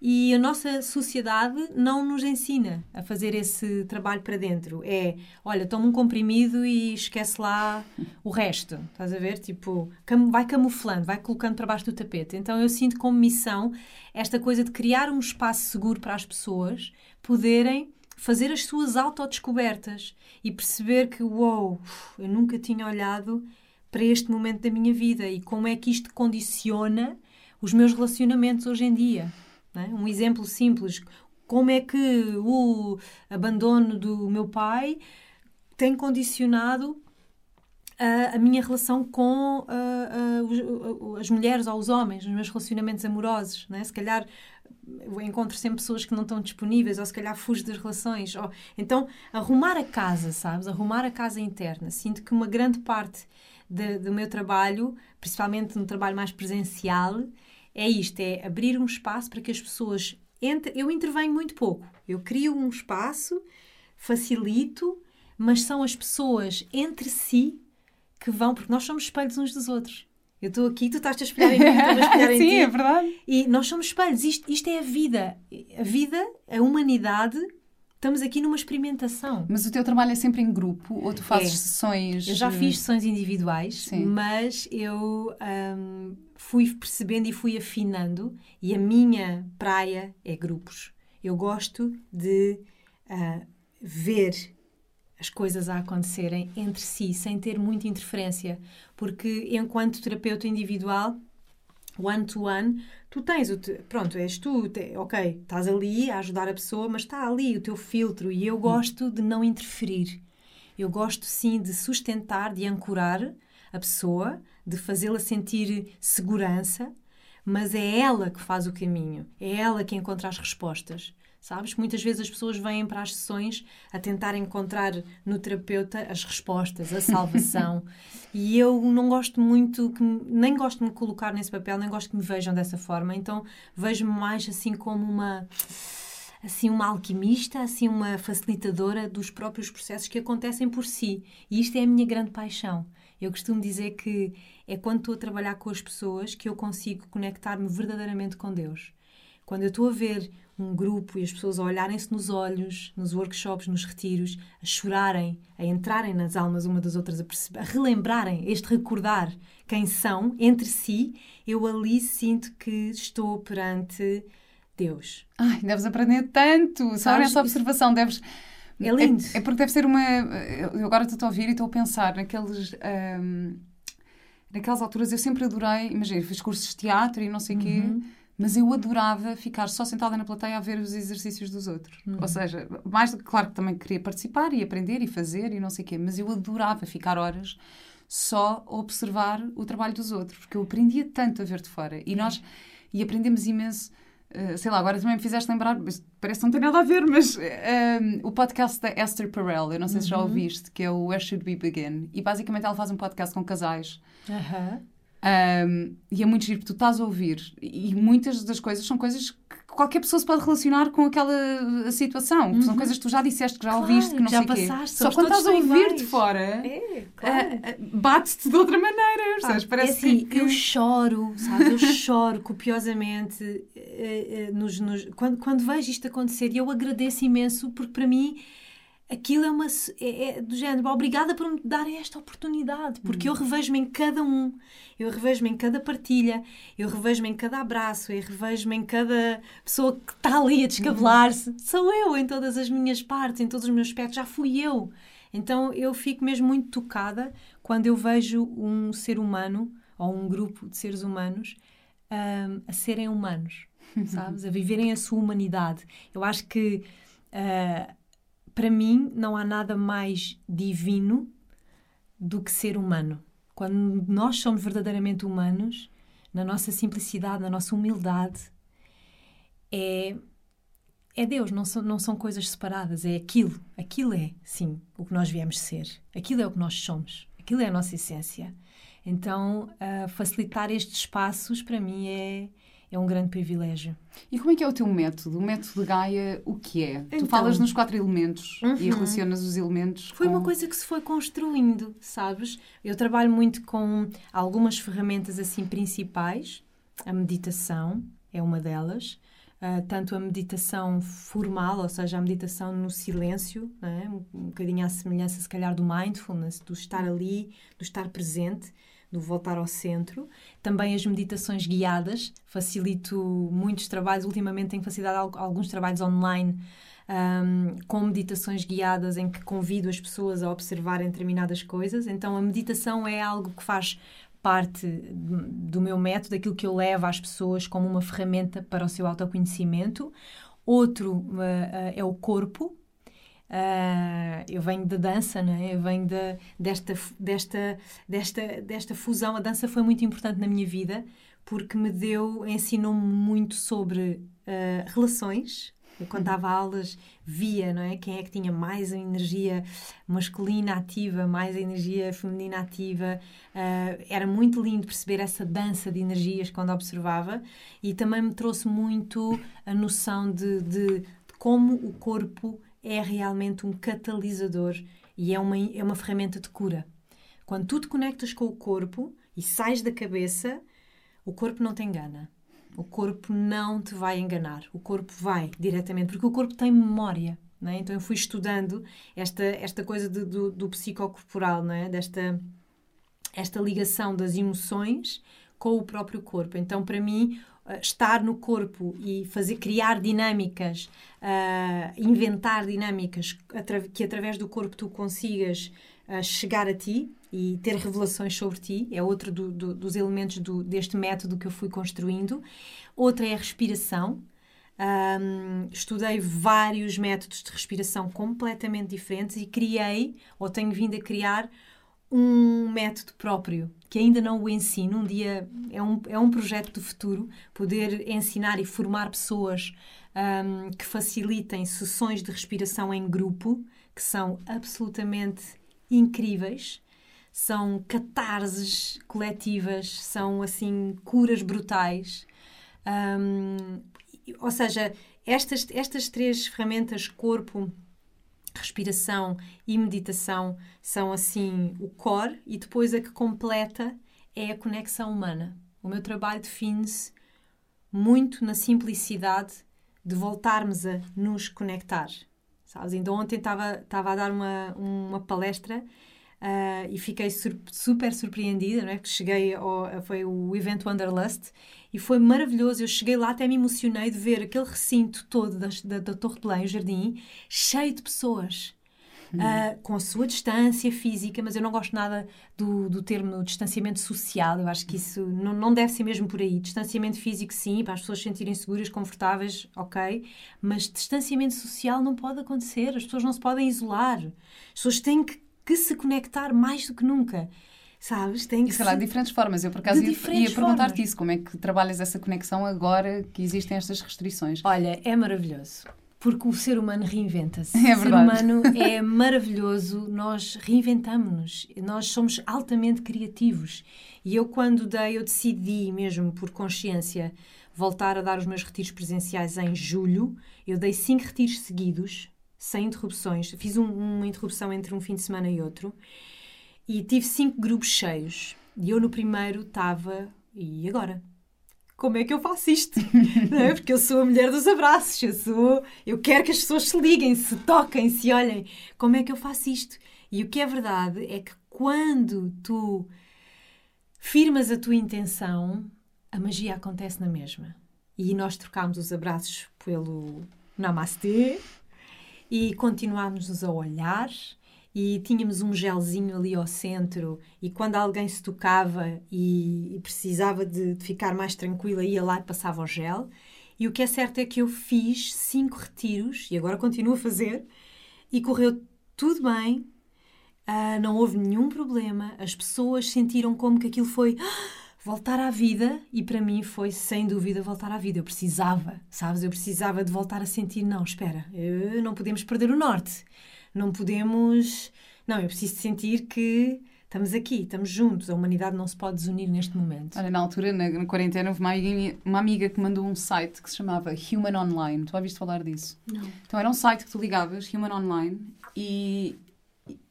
E a nossa sociedade não nos ensina a fazer esse trabalho para dentro. É, olha, toma um comprimido e esquece lá o resto. Estás a ver? Tipo, vai camuflando, vai colocando para baixo do tapete. Então eu sinto como missão esta coisa de criar um espaço seguro para as pessoas poderem fazer as suas autodescobertas e perceber que, uou, eu nunca tinha olhado para este momento da minha vida e como é que isto condiciona os meus relacionamentos hoje em dia. É? Um exemplo simples: como é que o abandono do meu pai tem condicionado a, a minha relação com ah, os- as mulheres ou os homens, os meus relacionamentos amorosos. É? Se calhar eu encontro sempre pessoas que não estão disponíveis, ou se calhar fujo das relações. Ou... Então, arrumar a casa, sabes? Arrumar a casa interna. Sinto que uma grande parte de- do meu trabalho, principalmente no trabalho mais presencial, é isto: é abrir um espaço para que as pessoas. Entre... Eu intervenho muito pouco. Eu crio um espaço, facilito, mas são as pessoas entre si que vão, porque nós somos espelhos uns dos outros. Eu estou aqui, tu estás a espelhar em mim, estou a espelhar em Sim, ti. é verdade. E nós somos espelhos. Isto, isto é a vida. A vida, a humanidade, estamos aqui numa experimentação. Mas o teu trabalho é sempre em grupo ou tu fazes É. sessões? Eu já fiz sessões individuais, Sim. mas eu hum, fui percebendo e fui afinando. E a minha praia é grupos. Eu gosto de ah, ver as coisas a acontecerem entre si, sem ter muita interferência. Porque enquanto terapeuta individual, one-to-one, tu tens o... Te... Pronto, és tu, te- ok, estás ali a ajudar a pessoa, mas está ali o teu filtro e eu gosto de não interferir. Eu gosto sim de sustentar, de ancorar a pessoa, de fazê-la sentir segurança, mas é ela que faz o caminho, é ela que encontra as respostas. Sabes? Muitas vezes as pessoas vêm para as sessões a tentar encontrar no terapeuta as respostas, a salvação. e eu não gosto muito, que nem gosto de me colocar nesse papel, nem gosto que me vejam dessa forma. Então vejo-me mais assim como uma assim uma alquimista, assim uma facilitadora dos próprios processos que acontecem por si. E isto é a minha grande paixão. Eu costumo dizer que é quando estou a trabalhar com as pessoas que eu consigo conectar-me verdadeiramente com Deus. Quando eu estou a ver um grupo e as pessoas a olharem-se nos olhos, nos workshops, nos retiros, a chorarem, a entrarem nas almas uma das outras, a, perceber, a relembrarem este recordar quem são entre si, eu ali sinto que estou perante Deus. Ai, deves aprender tanto. Só Sabes, nessa observação deves. É lindo. É, porque deve ser uma. Eu agora estou a ouvir e estou a pensar naqueles. ahm, naquelas alturas eu sempre adorei. Imagina, fiz cursos de teatro e não sei o quê. Uhum. Mas eu adorava ficar só sentada na plateia a ver os exercícios dos outros. Uhum. Ou seja, mais do que, claro que também queria participar e aprender e fazer e não sei o quê, mas eu adorava ficar horas só a observar o trabalho dos outros, porque eu aprendia tanto a ver de fora. E nós, e aprendemos imenso. eh, sei lá, agora também me fizeste lembrar, parece que não tem nada a ver, mas eh, o podcast da Esther Perel, eu não sei se já ouviste, que é o Where Should We Begin? E basicamente ela faz um podcast com casais Aham. Um, e é muito giro, porque tu estás a ouvir e muitas das coisas são coisas que qualquer pessoa se pode relacionar com aquela situação. São coisas que tu já disseste, que já Claro, ouviste, que não já sei o quê. passaste, Só quando estás a ouvir de fora, É, ah, ah, bate-te de outra maneira. percebes? Pá, Parece é assim, que... eu choro, sabes? Eu choro copiosamente eh, nos, nos- quando, quando vejo isto acontecer e eu agradeço imenso porque para mim aquilo é uma é, é do género, obrigada por me dar esta oportunidade, porque eu revejo-me em cada um, eu revejo-me em cada partilha, eu revejo-me em cada abraço, eu revejo-me em cada pessoa que está ali a descabelar-se. Sou eu em todas as minhas partes, em todos os meus aspectos, já fui eu. Então eu fico mesmo muito tocada quando eu vejo um ser humano ou um grupo de seres humanos ahm, a serem humanos, sabes? A viverem a sua humanidade. Eu acho que ah, para mim não há nada mais divino do que ser humano. Quando nós somos verdadeiramente humanos, na nossa simplicidade, na nossa humildade, é, é Deus, não são, não são coisas separadas, é aquilo. Aquilo é, sim, o que nós viemos ser. Aquilo é o que nós somos. Aquilo é a nossa essência. Então, uh, facilitar estes espaços, para mim, é, é um grande privilégio. E como é que é o teu método? O método de Gaia, o que é? Então, tu falas nos quatro elementos uhum. e relacionas os elementos. Foi com... uma coisa que se foi construindo, sabes? Eu trabalho muito com algumas ferramentas assim principais. A meditação é uma delas. Uh, tanto a meditação formal, ou seja, a meditação no silêncio, é? um, um bocadinho à semelhança, se calhar, do mindfulness, do estar ali, do estar presente do voltar ao centro. Também as meditações guiadas, facilito muitos trabalhos, ultimamente tenho facilitado alguns trabalhos online um, com meditações guiadas em que convido as pessoas a observarem determinadas coisas. Então a meditação é algo que faz parte do meu método, daquilo que eu levo às pessoas como uma ferramenta para o seu autoconhecimento. Outro uh, uh, é o corpo, Uh, eu venho da dança, né? eu venho de, desta, desta, desta, desta fusão. A dança foi muito importante na minha vida porque me deu, ensinou-me muito sobre uh, relações. Eu, quando dava aulas, via não é? quem é que tinha mais a energia masculina ativa, mais a energia feminina ativa. Uh, era muito lindo perceber essa dança de energias quando observava, e também me trouxe muito a noção de, de, de como o corpo é realmente um catalisador e é uma, é uma ferramenta de cura. Quando tu te conectas com o corpo e sais da cabeça, o corpo não te engana. O corpo não te vai enganar. O corpo vai diretamente, porque o corpo tem memória. É? Então eu fui estudando esta, esta coisa de, do, do psicocorporal, é? desta esta ligação das emoções com o próprio corpo. Então, para mim, estar no corpo e fazer criar dinâmicas, uh, inventar dinâmicas que através do corpo tu consigas uh, chegar a ti e ter revelações sobre ti, é outro do, do, dos elementos do, deste método que eu fui construindo. Outra é a respiração. Um, estudei vários métodos de respiração completamente diferentes e criei, ou tenho vindo a criar, um método próprio que ainda não o ensino. Um dia é um, é um projeto do futuro poder ensinar e formar pessoas um, que facilitem sessões de respiração em grupo que são absolutamente incríveis. São catarses coletivas, são assim curas brutais. Um, ou seja, estas, estas três ferramentas, corpo, respiração e meditação são assim o core e depois a que completa é a conexão humana. O meu trabalho define-se muito na simplicidade de voltarmos a nos conectar. Sabes? Então ontem estava a dar uma, uma palestra Uh, e fiquei sur super surpreendida, não é? Que cheguei ao, foi o evento Wanderlust e foi maravilhoso. Eu cheguei lá, até me emocionei de ver aquele recinto todo da, da, da Torre de Belém, o jardim, cheio de pessoas. Uh, com a sua distância física, mas eu não gosto nada do, do termo distanciamento social. Eu acho que isso não, não deve ser mesmo por aí. Distanciamento físico, sim, para as pessoas se sentirem seguras, confortáveis, ok. Mas distanciamento social não pode acontecer. As pessoas não se podem isolar. As pessoas têm que que se conectar mais do que nunca. Sabes? Tem que e sei lá, de diferentes formas. Eu, por acaso, ia, ia perguntar-te isso. Como é que trabalhas essa conexão agora que existem estas restrições? Olha, é maravilhoso. Porque o ser humano reinventa-se. É verdade. O ser humano é maravilhoso, nós reinventamos-nos, nós somos altamente criativos. E eu, quando dei, eu decidi mesmo por consciência voltar a dar os meus retiros presenciais em julho. Eu dei cinco retiros seguidos, sem interrupções. Fiz um, uma interrupção entre um fim de semana e outro e tive cinco grupos cheios. E eu no primeiro estava. E agora? Como é que eu faço isto? Não é? Porque eu sou a mulher dos abraços, eu sou. Eu quero que as pessoas se liguem, se toquem, se olhem. Como é que eu faço isto? E o que é verdade é que quando tu firmas a tua intenção, a magia acontece na mesma. E nós trocámos os abraços pelo Namastê, e continuámos-nos a olhar e tínhamos um gelzinho ali ao centro e quando alguém se tocava e, e precisava de, de, ficar mais tranquila ia lá e passava o gel e o que é certo é que eu fiz cinco retiros e agora continuo a fazer e correu tudo bem uh, não houve nenhum problema as pessoas sentiram como que aquilo foi voltar à vida e para mim foi sem dúvida voltar à vida. Eu precisava, sabes? Eu precisava de voltar a sentir, não, espera, eu, não podemos perder o norte. Não podemos, não, eu preciso sentir que estamos aqui, estamos juntos, a humanidade não se pode desunir neste momento. Olha, na altura, na, na quarentena, houve uma amiga, uma amiga que mandou um site que se chamava Human Online. Tu ouviste falar disso? Não. Então era um site que tu ligavas, Human Online, e,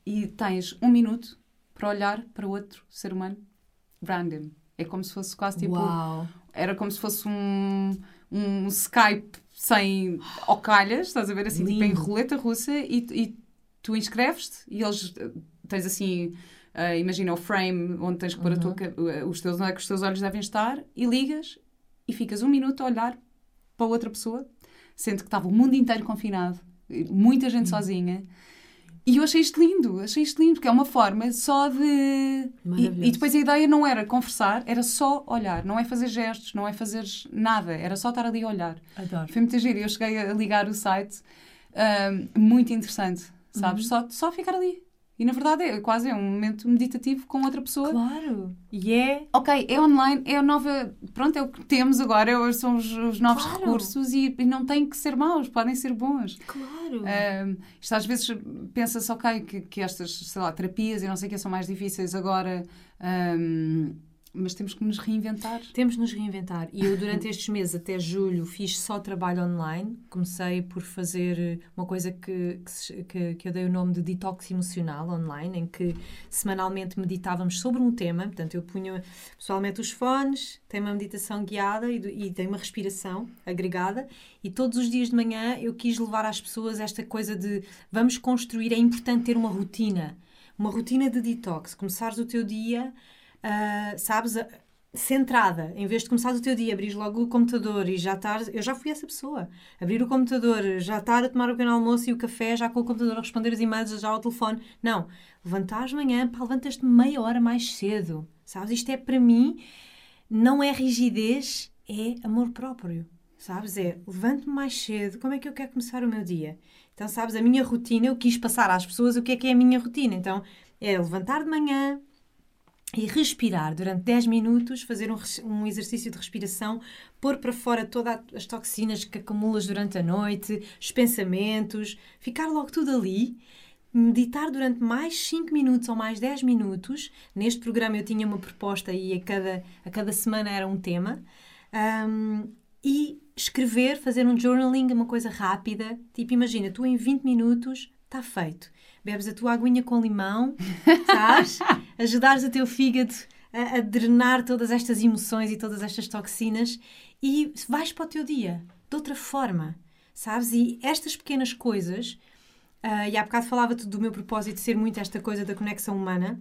e tens um minuto para olhar para outro ser humano random. É como se fosse quase tipo. Uau. Era como se fosse um, um Skype sem ocalhas, estás a ver assim, tipo em Lindo. roleta russa, e, e tu inscreves-te e eles eh, tens assim. eh, imagina o frame onde tens que pôr a tua, eh, os teus, onde é que os teus olhos devem estar e ligas e ficas um minuto a olhar para outra pessoa, sendo que estava o mundo inteiro confinado, muita gente sozinha. E eu achei isto lindo, achei isto lindo, porque é uma forma só de. E, e depois a ideia não era conversar, era só olhar, não é fazer gestos, não é fazer nada, era só estar ali a olhar. Adoro. Foi muito giro. Eu cheguei a ligar o site, ahm, muito interessante, sabes? Uhum. Só, só ficar ali. E na verdade é quase é um momento meditativo com outra pessoa. Claro. E é. Ok, é online, é a nova. Pronto, é o que temos agora, é- são os, os novos Claro. recursos e, e não têm que ser maus, podem ser bons. Claro. Um, isto às vezes pensa-se, ok, que, que estas, sei lá, terapias e não sei o que são mais difíceis agora, um, mas temos que nos reinventar. Temos de nos reinventar. E eu, durante estes meses, até julho, fiz só trabalho online. Comecei por fazer uma coisa que, que, que, eu dei o nome de detox emocional online, em que semanalmente meditávamos sobre um tema. Portanto, eu punha pessoalmente os fones, tem uma meditação guiada e, e tem uma respiração agregada. E todos os dias de manhã eu quis levar às pessoas esta coisa de vamos construir, é importante ter uma rotina. Uma rotina de detox. Começares o teu dia ah, sabes, a- centrada, em vez de começar o teu dia, abrir logo o computador e já estar. Eu já fui essa pessoa. Abrir o computador, já estar a tomar o pequeno almoço e o café, já com o computador a responder os e-mails, já ao telefone. Não. Levantares de manhã, pá, levantas-te meia hora mais cedo. Sabes? Isto é para mim, não é rigidez, é amor próprio. Sabes? É levanto-me mais cedo, como é que eu quero começar o meu dia? Então, sabes, a minha rotina, eu quis passar às pessoas o que é que é a minha rotina. Então, é levantar de manhã, e respirar durante 10 minutos, fazer um, um exercício de respiração, pôr para fora todas as toxinas que acumulas durante a noite, os pensamentos, ficar logo tudo ali, meditar durante mais 5 minutos ou mais 10 minutos. Neste programa eu tinha uma proposta e a cada, a cada semana era um tema. Ahm, e escrever, fazer um journaling, uma coisa rápida. Tipo, imagina, tu em 20 minutos está feito. Bebes a tua aguinha com limão, sabes? Ajudares o teu fígado a, a drenar todas estas emoções e todas estas toxinas e vais para o teu dia de outra forma, sabes? E estas pequenas coisas, ah, e há bocado falava-te do meu propósito ser muito esta coisa da conexão humana,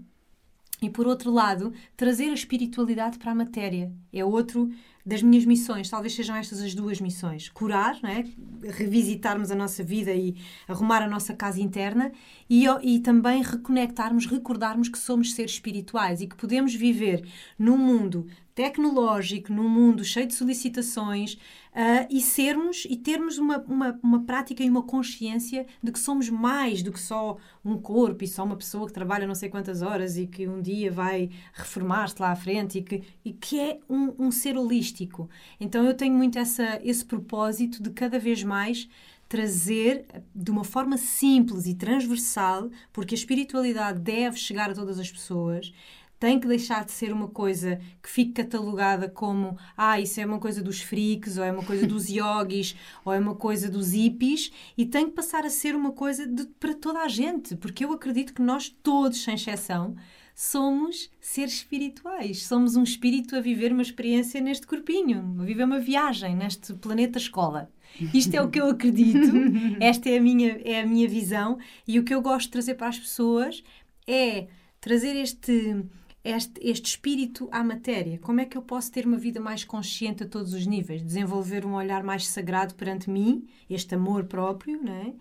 e por outro lado, trazer a espiritualidade para a matéria. É outro das minhas missões. Talvez sejam estas as duas missões: curar, não é? revisitarmos a nossa vida e arrumar a nossa casa interna, e, e também reconectarmos, recordarmos que somos seres espirituais e que podemos viver num mundo tecnológico, num mundo cheio de solicitações ah, e sermos e termos uma, uma, uma prática e uma consciência de que somos mais do que só um corpo e só uma pessoa que trabalha não sei quantas horas e que um dia vai reformar-se lá à frente e que, e que é um, um ser holístico. Então eu tenho muito essa, esse propósito de cada vez mais trazer de uma forma simples e transversal, porque a espiritualidade deve chegar a todas as pessoas, tem que deixar de ser uma coisa que fique catalogada como ah, isso é uma coisa dos freaks, ou é uma coisa dos yogis, ou é uma coisa dos hippies, e tem que passar a ser uma coisa de- para toda a gente, porque eu acredito que nós todos, sem exceção, somos seres espirituais. Somos um espírito a viver uma experiência neste corpinho, a viver uma viagem neste planeta escola. Isto é o que eu acredito, esta é a minha, é a minha visão, e o que eu gosto de trazer para as pessoas é trazer este, este, este espírito à matéria. Como é que eu posso ter uma vida mais consciente a todos os níveis? Desenvolver um olhar mais sagrado perante mim, este amor próprio, não é?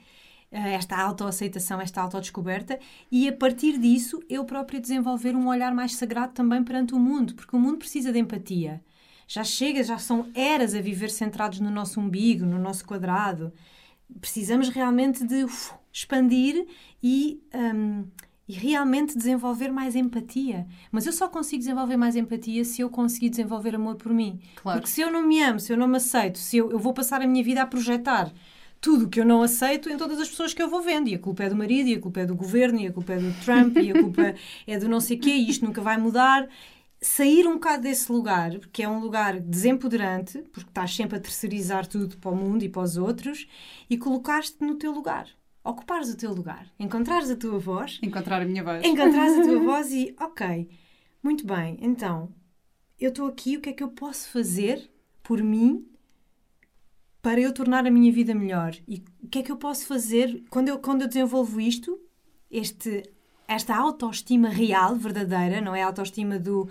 Eh, esta autoaceitação, esta autodescoberta, e a partir disso eu própria desenvolver um olhar mais sagrado também perante o mundo, porque o mundo precisa de empatia. Já chega, já são eras a viver centrados no nosso umbigo, no nosso quadrado. Precisamos realmente de uf, expandir e, hum, e realmente desenvolver mais empatia. Mas eu só consigo desenvolver mais empatia se eu conseguir desenvolver amor por mim. Claro. Porque se eu não me amo, se eu não me aceito, se eu, eu vou passar a minha vida a projetar tudo que eu não aceito em todas as pessoas que eu vou vendo. E a culpa é do marido, e a culpa é do governo, e a culpa é do Trump, e a culpa é do não sei quê, e isto nunca vai mudar. Sair um bocado desse lugar, que é um lugar desempoderante, porque estás sempre a terceirizar tudo para o mundo e para os outros, e colocar-te no teu lugar. Ocupares o teu lugar. Encontrares a tua voz. Encontrar a minha voz. Encontrares a tua voz e, ok, muito bem, então, eu estou aqui, o que é que eu posso fazer por mim para eu tornar a minha vida melhor? E o que é que eu posso fazer quando eu, quando eu desenvolvo isto, este, esta autoestima real, verdadeira, não é a autoestima do,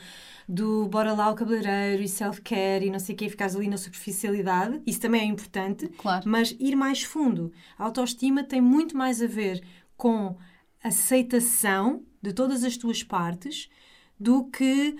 do bora lá o cabeleireiro e self-care e não sei o que, ficares ali na superficialidade, isso também é importante, Claro. mas ir mais fundo. A autoestima tem muito mais a ver com aceitação de todas as tuas partes do que,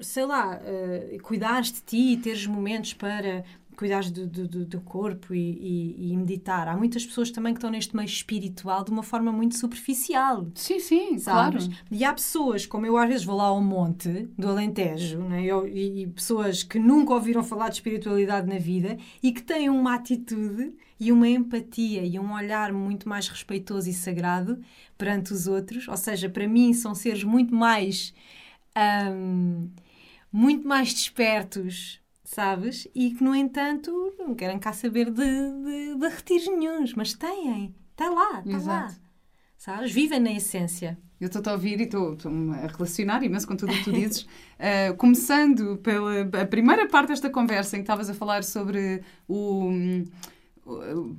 sei lá, uh, cuidares de ti e teres momentos para cuidares do, do, do corpo e, e- e meditar. Há muitas pessoas também que estão neste meio espiritual de uma forma muito superficial. Sim, sim, claro. Sabes? E há pessoas, como eu às vezes vou lá ao monte do Alentejo, né? Eu- e, e pessoas que nunca ouviram falar de espiritualidade na vida e que têm uma atitude e uma empatia e um olhar muito mais respeitoso e sagrado perante os outros. Ou seja, para mim são seres muito mais. ahm, muito mais despertos, sabes? E que, no entanto, não querem cá saber de, de, de retiros nenhuns, mas têm. Está lá, está lá. Sabes? Vivem na essência. Eu estou a ouvir e estou estou-me a relacionar imenso com tudo o que tu dizes. Uh, começando pela a primeira parte desta conversa em que estavas a falar sobre o.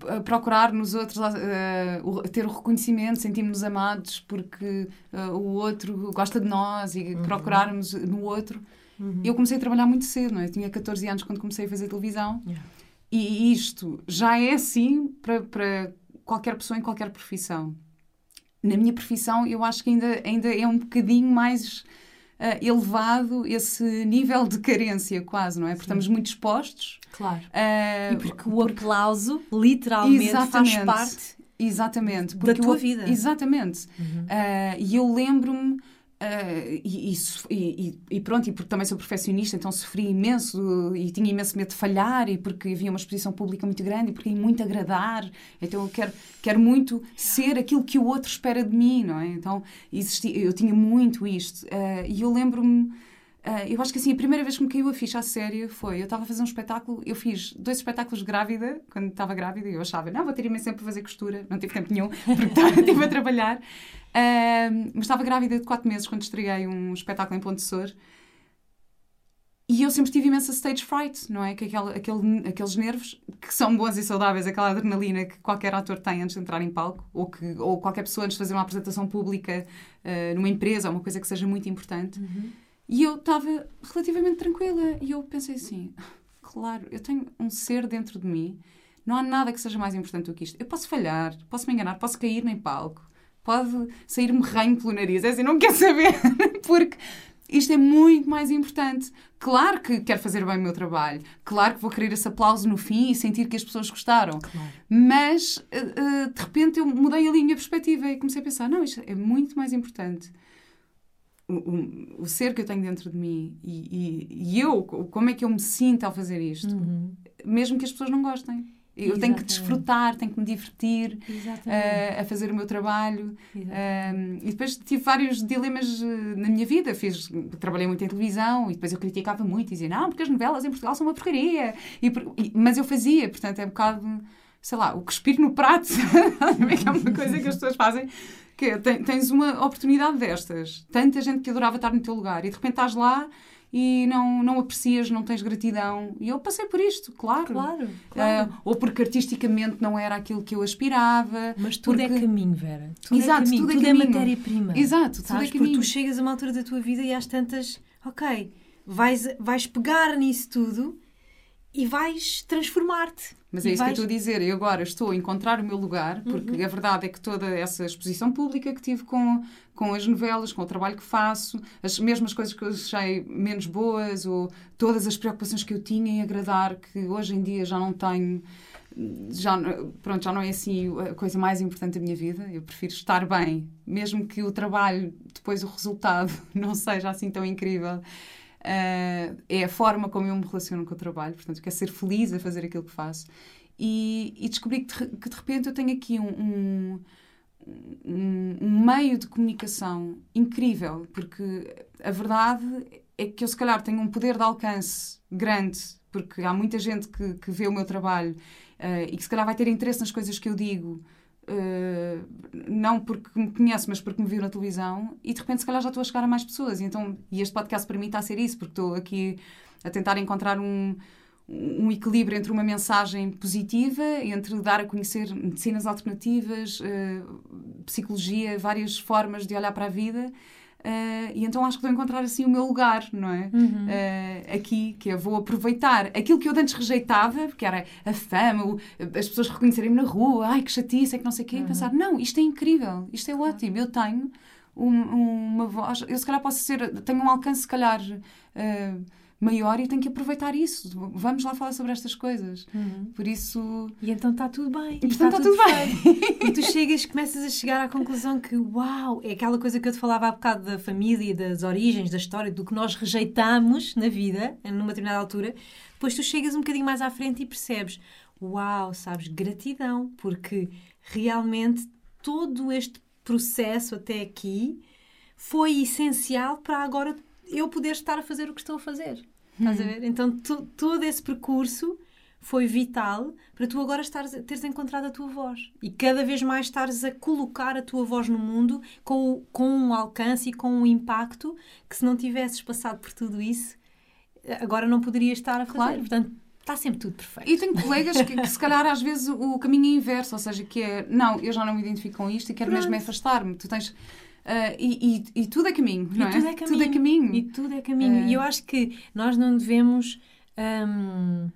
a procurar nos outros, uh, ter o reconhecimento, sentirmos amados porque uh, o outro gosta de nós e procurarmos no outro. Eu comecei a trabalhar muito cedo, não é? Eu tinha 14 anos quando comecei a fazer televisão. Yeah. E isto já é assim para, para qualquer pessoa em qualquer profissão. Na minha profissão, eu acho que ainda, ainda é um bocadinho mais ah, elevado esse nível de carência, quase, não é? Porque estamos muito expostos. Claro. ah, E porque o aplauso, literalmente, faz parte. Exatamente. Da tua o- vida. Exatamente. Ah, e eu lembro-me. Ah, e, e e- pronto, e porque também sou perfeccionista, então sofri imenso e tinha imenso medo de falhar, e porque havia uma exposição pública muito grande, e porque ia muito agradar, então eu quero, quero muito ser aquilo que o outro espera de mim, não é? Então existi, eu tinha muito isto. Ah, e eu lembro-me. ah, eu acho que assim, a primeira vez que me caiu a ficha a sério foi. Eu estava a fazer um espetáculo, eu fiz dois espetáculos grávida, quando estava grávida, e eu achava, não, vou ter imenso tempo para fazer costura, não tive tempo nenhum, porque estava- a trabalhar. Mas estava grávida de quatro meses quando estreei um espetáculo em Ponte Sor. E eu sempre tive imensa stage fright, não é? Que aquele, aquele, aqueles nervos que são bons e saudáveis, aquela adrenalina que qualquer ator tem antes de entrar em palco, ou, que, ou qualquer pessoa antes de fazer uma apresentação pública ah, numa empresa, uma coisa que seja muito importante. E eu estava relativamente tranquila. E eu pensei assim: claro, eu tenho um ser dentro de mim, não há nada que seja mais importante do que isto. Eu posso falhar, posso me enganar, posso cair em palco, pode sair-me ranho pelo nariz, é assim, não quero saber, porque isto é muito mais importante. Claro que quero fazer bem o meu trabalho, claro que vou querer esse aplauso no fim e sentir que as pessoas gostaram. Claro. Mas eh, eh, de repente eu mudei ali a minha perspectiva e comecei a pensar: não, isto é muito mais importante. O, o, o ser que eu tenho dentro de mim e, e, e eu, como é que eu me sinto ao fazer isto, mesmo que as pessoas não gostem. Eu tenho que Exatamente. desfrutar, tenho que me divertir Exatamente. eh, a fazer o meu trabalho. Exatamente. Um, e depois tive vários dilemas eh, na minha vida. Fiz, trabalhei muito em televisão e depois eu criticava muito e dizia, não, porque as novelas em Portugal são uma porcaria. E e- mas eu fazia, portanto é um bocado, sei lá, o cuspir no prato. que é uma coisa que as pessoas fazem. Que é, ten- tens uma oportunidade destas. Tanta gente que adorava estar no teu lugar e de repente estás lá e não, não aprecias, não tens gratidão. E eu passei por isto, claro. Claro, claro. Ah, ou porque artisticamente não era aquilo que eu aspirava. Mas tudo é porque- caminho, Vera. Tudo Exato, é caminho, tudo é tudo é, matéria-prima. Exato, tudo é Sabes? Porque caminho. tu chegas a uma altura da tua vida e às tantas, ok, vais, vais pegar nisso tudo e vais transformar-te. Mas é E isso que eu vais- estou a dizer. Eu agora estou a encontrar o meu lugar, porque Uhum. a verdade é que toda essa exposição pública que tive com, com as novelas, com o trabalho que faço, as mesmas coisas que eu achei menos boas, ou todas as preocupações que eu tinha em agradar, que hoje em dia já não tenho já, pronto, já não é assim a coisa mais importante da minha vida. Eu prefiro estar bem, mesmo que o trabalho, depois o resultado, não seja assim tão incrível. Uh, é a forma como eu me relaciono com o trabalho, portanto, quero ser feliz a fazer aquilo que faço. E, e descobri que de, que de, repente eu tenho aqui um, um, um, meio de comunicação incrível, porque a verdade é que eu, se calhar, tenho um poder de alcance grande, porque há muita gente que, que vê o meu trabalho uh, e que, se calhar, vai ter interesse nas coisas que eu digo. Uh, não porque me conhece, mas porque me viu na televisão, e de repente, se calhar, já estou a chegar a mais pessoas. Então, e este podcast para mim está a ser isso, porque estou aqui a tentar encontrar um, um equilíbrio entre uma mensagem positiva, entre dar a conhecer medicinas alternativas, uh, psicologia, várias formas de olhar para a vida. Uh, e então acho que vou encontrar assim o meu lugar, não é? Uhum. Uh, aqui, que eu vou aproveitar aquilo que eu antes rejeitava, porque era a fama, o, as pessoas reconhecerem-me na rua, ai que chatice, é que não sei o quê, uhum. e pensar, não, isto é incrível, isto é ótimo, eu tenho um, uma voz, eu se calhar posso ser, tenho um alcance, se calhar. Uh, maior e tenho que aproveitar isso. Vamos lá falar sobre estas coisas. Uhum. Por isso. E então está tudo bem. E, portanto está, tudo, bem. e tu chegas, começas a chegar à conclusão que, uau, é aquela coisa que eu te falava há bocado da família, das origens, da história, do que nós rejeitamos na vida, numa determinada altura. Depois tu chegas um bocadinho mais à frente e percebes, uau, sabes, gratidão, porque realmente todo este processo até aqui foi essencial para agora eu poder estar a fazer o que estou a fazer. Estás a ver? Então, tu, todo esse percurso foi vital para tu agora estares, teres encontrado a tua voz e cada vez mais estares a colocar a tua voz no mundo com, com um alcance e com um impacto que se não tivesses passado por tudo isso, agora não poderias estar a fazer. Claro. Portanto, está sempre tudo perfeito. E tenho colegas que, que, se calhar às vezes o caminho é inverso, ou seja, que é, não, eu já não me identifico com isto e quero Pronto. mesmo afastar-me. Tu tens Uh, e, e, e, tudo é caminho, não e é? Tudo é caminho. Tudo é caminho. E tudo é caminho. E eu acho que nós não devemos um,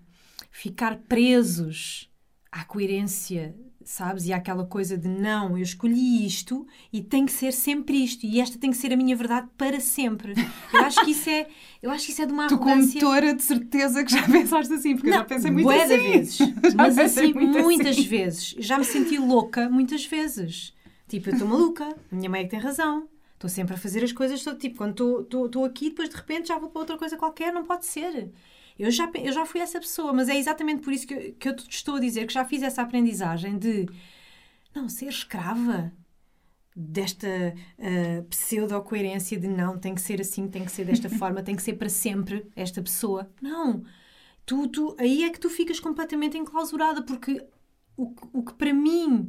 ficar presos à coerência, sabes? E àquela coisa de não, eu escolhi isto e tem que ser sempre isto. E esta tem que ser a minha verdade para sempre. Eu acho que isso é, eu acho que isso é de uma arrogância... Tu como de certeza que já pensaste assim, porque não, eu já pensei muito assim. vezes. Mas assim, muitas assim. vezes. Já me senti louca muitas vezes. Tipo, eu estou maluca, a minha mãe é que tem razão. Estou sempre a fazer as coisas, tipo, quando estou aqui, depois de repente já vou para outra coisa qualquer, não pode ser. Eu já, eu já fui essa pessoa, mas é exatamente por isso que eu, que eu te estou a dizer que já fiz essa aprendizagem de não ser escrava desta uh, pseudo-coerência de não, tem que ser assim, tem que ser desta forma, tem que ser para sempre esta pessoa. Não. Tu, tu, aí é que tu ficas completamente enclausurada, porque o, o que para mim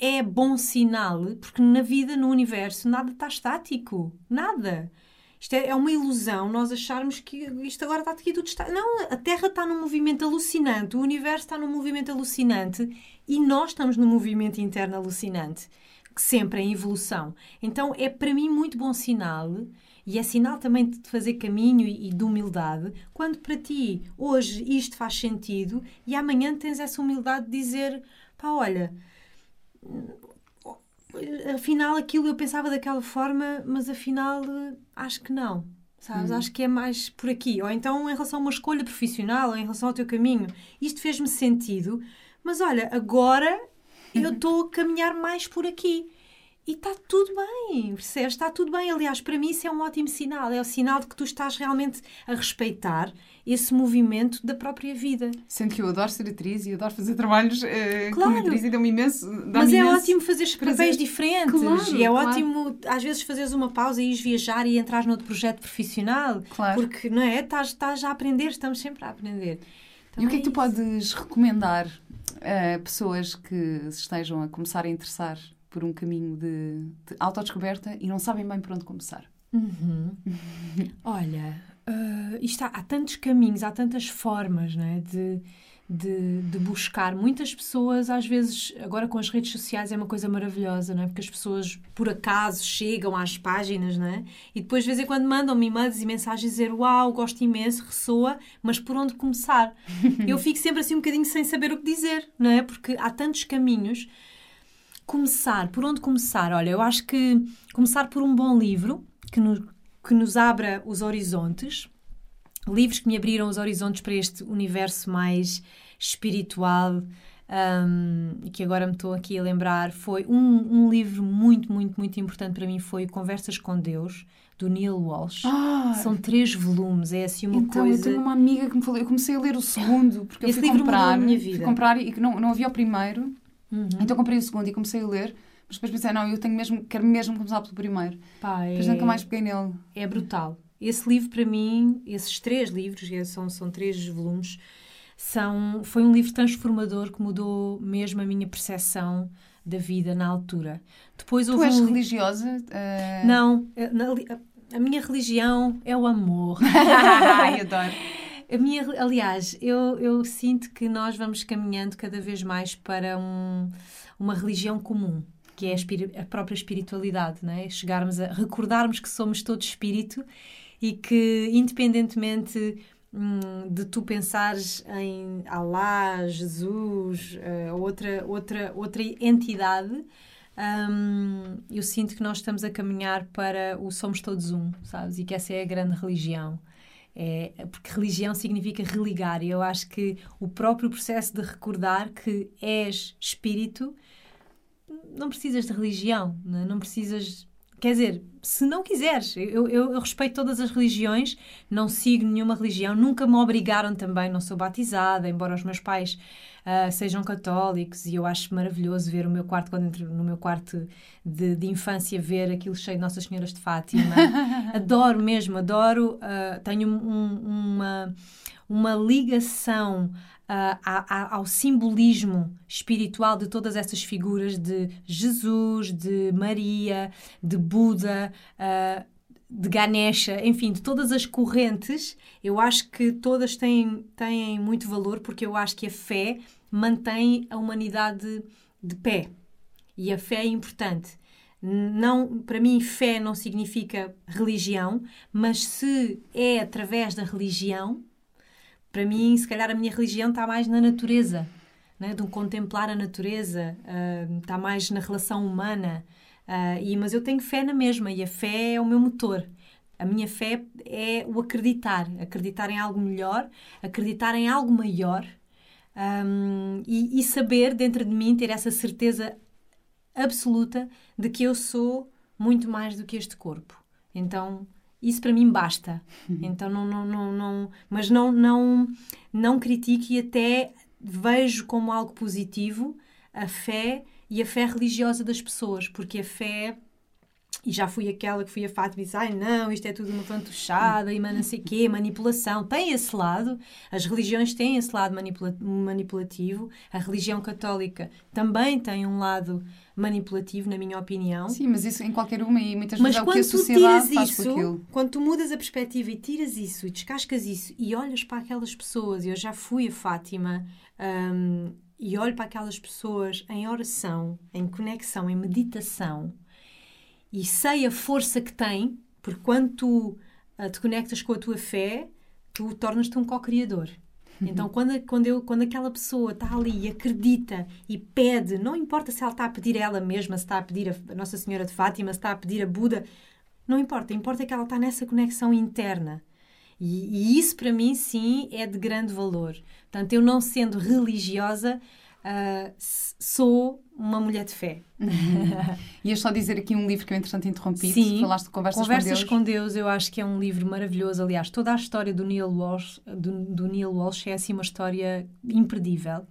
é bom sinal, porque na vida, no universo, nada está estático. Nada. Isto é, é uma ilusão nós acharmos que isto agora está aqui tudo está. Não, a Terra está num movimento alucinante, o universo está num movimento alucinante e nós estamos num movimento interno alucinante, sempre em evolução. Então é para mim muito bom sinal e é sinal também de fazer caminho e de humildade quando para ti hoje isto faz sentido e amanhã tens essa humildade de dizer pá, olha afinal aquilo eu pensava daquela forma, mas afinal acho que não. Sabes? Hum. Acho que é mais por aqui. Ou então em relação a uma escolha profissional, ou em relação ao teu caminho. Isto fez-me sentido, mas olha, agora eu estou a caminhar mais por aqui. E está tudo bem, percebes? Está tudo bem. Aliás, para mim isso é um ótimo sinal. É o sinal de que tu estás realmente a respeitar esse movimento da própria vida. Sendo que eu adoro ser atriz e adoro fazer trabalhos uh, claro. como atriz e dá-me imenso. Dá Mas é imenso ótimo fazer papéis diferentes. Claro, e é claro. ótimo, às vezes, fazeres uma pausa e ires viajar e entrar noutro projeto profissional. Claro. Porque, não é? Estás, estás a aprender, estamos sempre a aprender. Então, e o que é que tu podes recomendar a pessoas que se estejam a começar a interessar por um caminho de, de autodescoberta e não sabem bem por onde começar? Uhum. Olha, uh, isto há, há, tantos caminhos, há tantas formas né, de, de, de, buscar. Muitas pessoas, às vezes, agora com as redes sociais é uma coisa maravilhosa, não é? Porque as pessoas, por acaso, chegam às páginas, não é? E depois, de vez em quando, mandam-me e-mails e mensagens dizer Uau, gosto imenso, ressoa, mas por onde começar? Eu fico sempre assim um bocadinho sem saber o que dizer, não é? Porque há tantos caminhos. Começar, por onde começar? Olha, eu acho que começar por um bom livro que nos, que nos abra os horizontes, livros que me abriram os horizontes para este universo mais espiritual, um, e que agora me estou aqui a lembrar, foi um, um livro muito, muito, muito importante para mim, foi Conversas com Deus, do Neil Walsh. Ah, São três volumes, é assim uma então, coisa... eu tenho uma amiga que me falou, eu comecei a ler o segundo, porque Esse eu fui livro comprar, a minha fui vida. comprar e não, não havia o primeiro, Uhum. então comprei o segundo e comecei a ler, mas depois pensei, não, eu tenho mesmo, quero mesmo começar pelo primeiro. Pá, Depois é- nunca mais peguei nele. é brutal. Esse livro, para mim, esses três livros, que são, são três volumes, são, foi um livro transformador que mudou mesmo a minha percepção da vida na altura. Depois Tu és um... religiosa? Ah, Não, eh, a- a minha religião é o amor. Ai, adoro. A minha, aliás, eu, eu sinto que nós vamos caminhando cada vez mais para um- uma religião comum, que é a, a própria espiritualidade, não é? Chegarmos a recordarmos que somos todos espírito e que, independentemente hum, de tu pensares em Alá, Jesus, eh, outra, outra, outra entidade, hum, eu sinto que nós estamos a caminhar para o somos todos um, sabes? E que essa é a grande religião. É, porque religião significa religar, e eu acho que o próprio processo de recordar que és espírito, não precisas de religião, não, é? não precisas. Quer dizer, se não quiseres, eu, eu, eu respeito todas as religiões, não sigo nenhuma religião, nunca me obrigaram também, não sou batizada, embora os meus pais ah, sejam católicos, e eu acho maravilhoso ver o meu quarto, quando entro no meu quarto de, de infância, ver aquilo cheio de Nossas Senhoras de Fátima. adoro mesmo, adoro, ah, tenho um- uma, uma ligação a- ao simbolismo espiritual de todas essas figuras de Jesus, de Maria, de Buda, ah, de Ganesha, enfim, de todas as correntes, eu acho que todas têm, têm muito valor porque eu acho que a fé mantém a humanidade de pé. E a fé é importante. Não, para mim, fé não significa religião, mas se é através da religião, para mim, se calhar a minha religião está mais na natureza, né? de um contemplar a natureza, ah, está mais na relação humana. Ah, e, mas eu tenho fé na mesma e a fé é o meu motor. A minha fé é o acreditar, acreditar em algo melhor, acreditar em algo maior hum, e, e saber dentro de mim ter essa certeza absoluta de que eu sou muito mais do que este corpo. Então, isso para mim basta. Então, não, não, não, não mas não, não, não critico e até vejo como algo positivo a fé e a fé religiosa das pessoas, porque a fé e já fui aquela que fui a Fátima e disse, ai não, isto é tudo uma fantochada e não sei quê, manipulação. Tem esse lado, as religiões têm esse lado manipula- manipulativo, a religião católica também tem um lado manipulativo, na minha opinião. Sim, mas isso em qualquer uma e muitas Mas vezes é o que a sociedade faz isso, aquilo. quando tu mudas a perspectiva e tiras isso e descascas isso e olhas para aquelas pessoas, eu já fui a Fátima hum, e olho para aquelas pessoas em oração, em conexão, em meditação e sei a força que tem, porque quando tu ah, te conectas com a tua fé, tu tornas-te um co-criador. Então, quando, quando, eu, quando aquela pessoa está ali e acredita e pede, não importa se ela está a pedir a ela mesma, se está a pedir a Nossa Senhora de Fátima, se está a pedir a Buda, não importa, importa que ela está nessa conexão interna. E, e isso, para mim, sim, é de grande valor. Portanto, eu não sendo religiosa, ah, s- sou uma mulher de fé. Ias só dizer aqui um livro que eu, entretanto, interrompi. Sim. Falaste de Conversas, Conversas com Deus. com Deus, eu acho que é um livro maravilhoso. Aliás, toda a história do Neil Walsh, do, do Neil Walsh é assim uma história imperdível.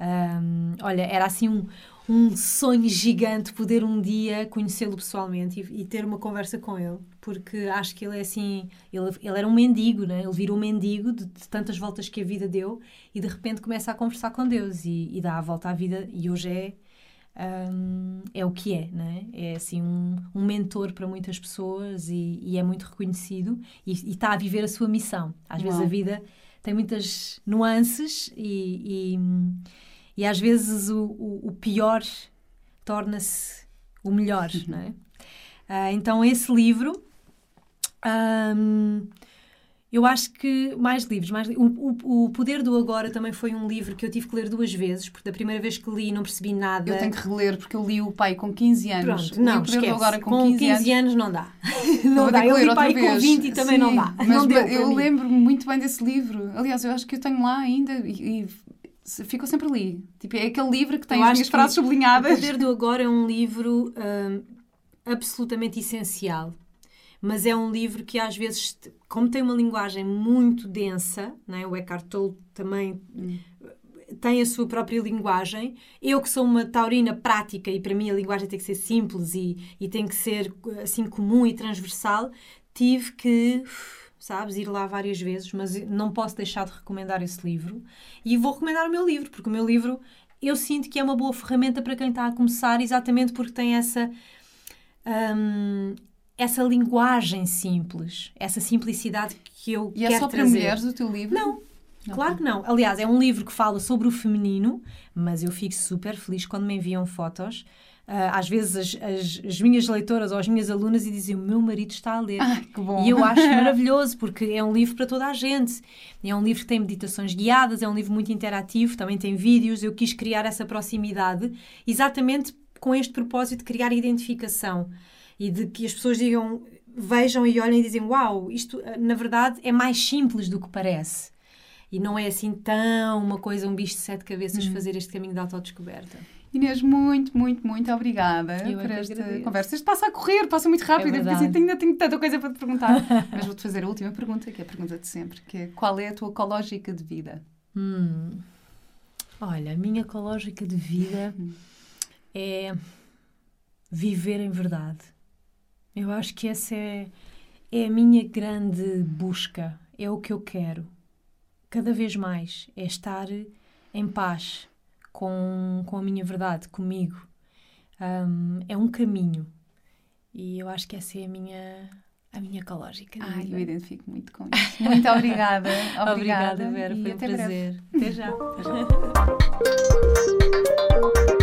Ahm, olha, era assim um, um sonho gigante poder um dia conhecê-lo pessoalmente e, e ter uma conversa com ele, porque acho que ele é assim, ele, ele era um mendigo, né? ele virou um mendigo de, de tantas voltas que a vida deu e de repente começa a conversar com Deus e, e dá a volta à vida e hoje é hum, é o que é, né? É assim um, um mentor para muitas pessoas e, e é muito reconhecido e, está a viver a sua missão. Às vezes Uau. a vida tem muitas nuances e, e, e às vezes o, o, o pior torna-se o melhor, não é? Ah, então esse livro hum, eu acho que mais livros, mais li- o, o, o Poder do Agora também foi um livro que eu tive que ler duas vezes, porque da primeira vez que li não percebi nada. Eu tenho que reler porque eu li o pai com 15 anos. Pronto, não, o Poder do agora com, com 15, 15 anos. anos não dá. Não dá. Eu li outra pai com vez. 20 e também Sim, não dá. Mas não deu eu lembro-me muito bem desse livro. Aliás, eu acho que eu tenho lá ainda e, e ficou sempre ali. Tipo, é aquele livro que tem Eu as minhas frases O sublinhadas. Poder do Agora é um livro hum, absolutamente essencial. Mas é um livro que às vezes, como tem uma linguagem muito densa, né? o Eckhart Tolle também tem a sua própria linguagem. Eu que sou uma taurina prática e para mim a linguagem tem que ser simples e, e tem que ser assim comum e transversal, tive que, sabes, ir lá várias vezes, mas não posso deixar de recomendar esse livro. E vou recomendar o meu livro, porque o meu livro eu sinto que é uma boa ferramenta para quem está a começar, exatamente porque tem essa hum, essa linguagem simples, essa simplicidade que eu E quero é só para trazer. mulheres o teu livro? Não, claro que não. Aliás, é um livro que fala sobre o feminino, mas eu fico super feliz quando me enviam fotos. Ah, às vezes as, as- as minhas leitoras ou as minhas alunas e dizem o meu marido está a ler. Ai, que bom. E eu acho maravilhoso, porque é um livro para toda a gente. É um livro que tem meditações guiadas, é um livro muito interativo, também tem vídeos. Eu quis criar essa proximidade exatamente com este propósito de criar identificação e de que as pessoas digam, vejam e olhem e dizem: Uau, isto eh, na verdade é mais simples do que parece. E não é assim tão uma coisa, um bicho de sete cabeças Uhum. fazer este caminho de autodescoberta. Inês, muito, muito, muito obrigada Eu é por esta agradeço. conversa. Isto passa a correr, passa muito rápido. É pensei, ainda tenho tanta coisa para te perguntar. Mas vou-te fazer a última pergunta, que é a pergunta de sempre, que é qual é a tua ecológica de vida? Hum. Olha, a minha ecológica de vida é viver em verdade. Eu acho que essa é, é a minha grande busca, é o que eu quero. Cada vez mais é estar em paz com, com a minha verdade, comigo. Hum, é um caminho. E eu acho que essa é a minha, a minha ecológica Ai, vida. eu identifico muito com isso. Muito obrigada. Obrigada, Obrigada, Vera. Foi um breve. prazer. Até já. Até já.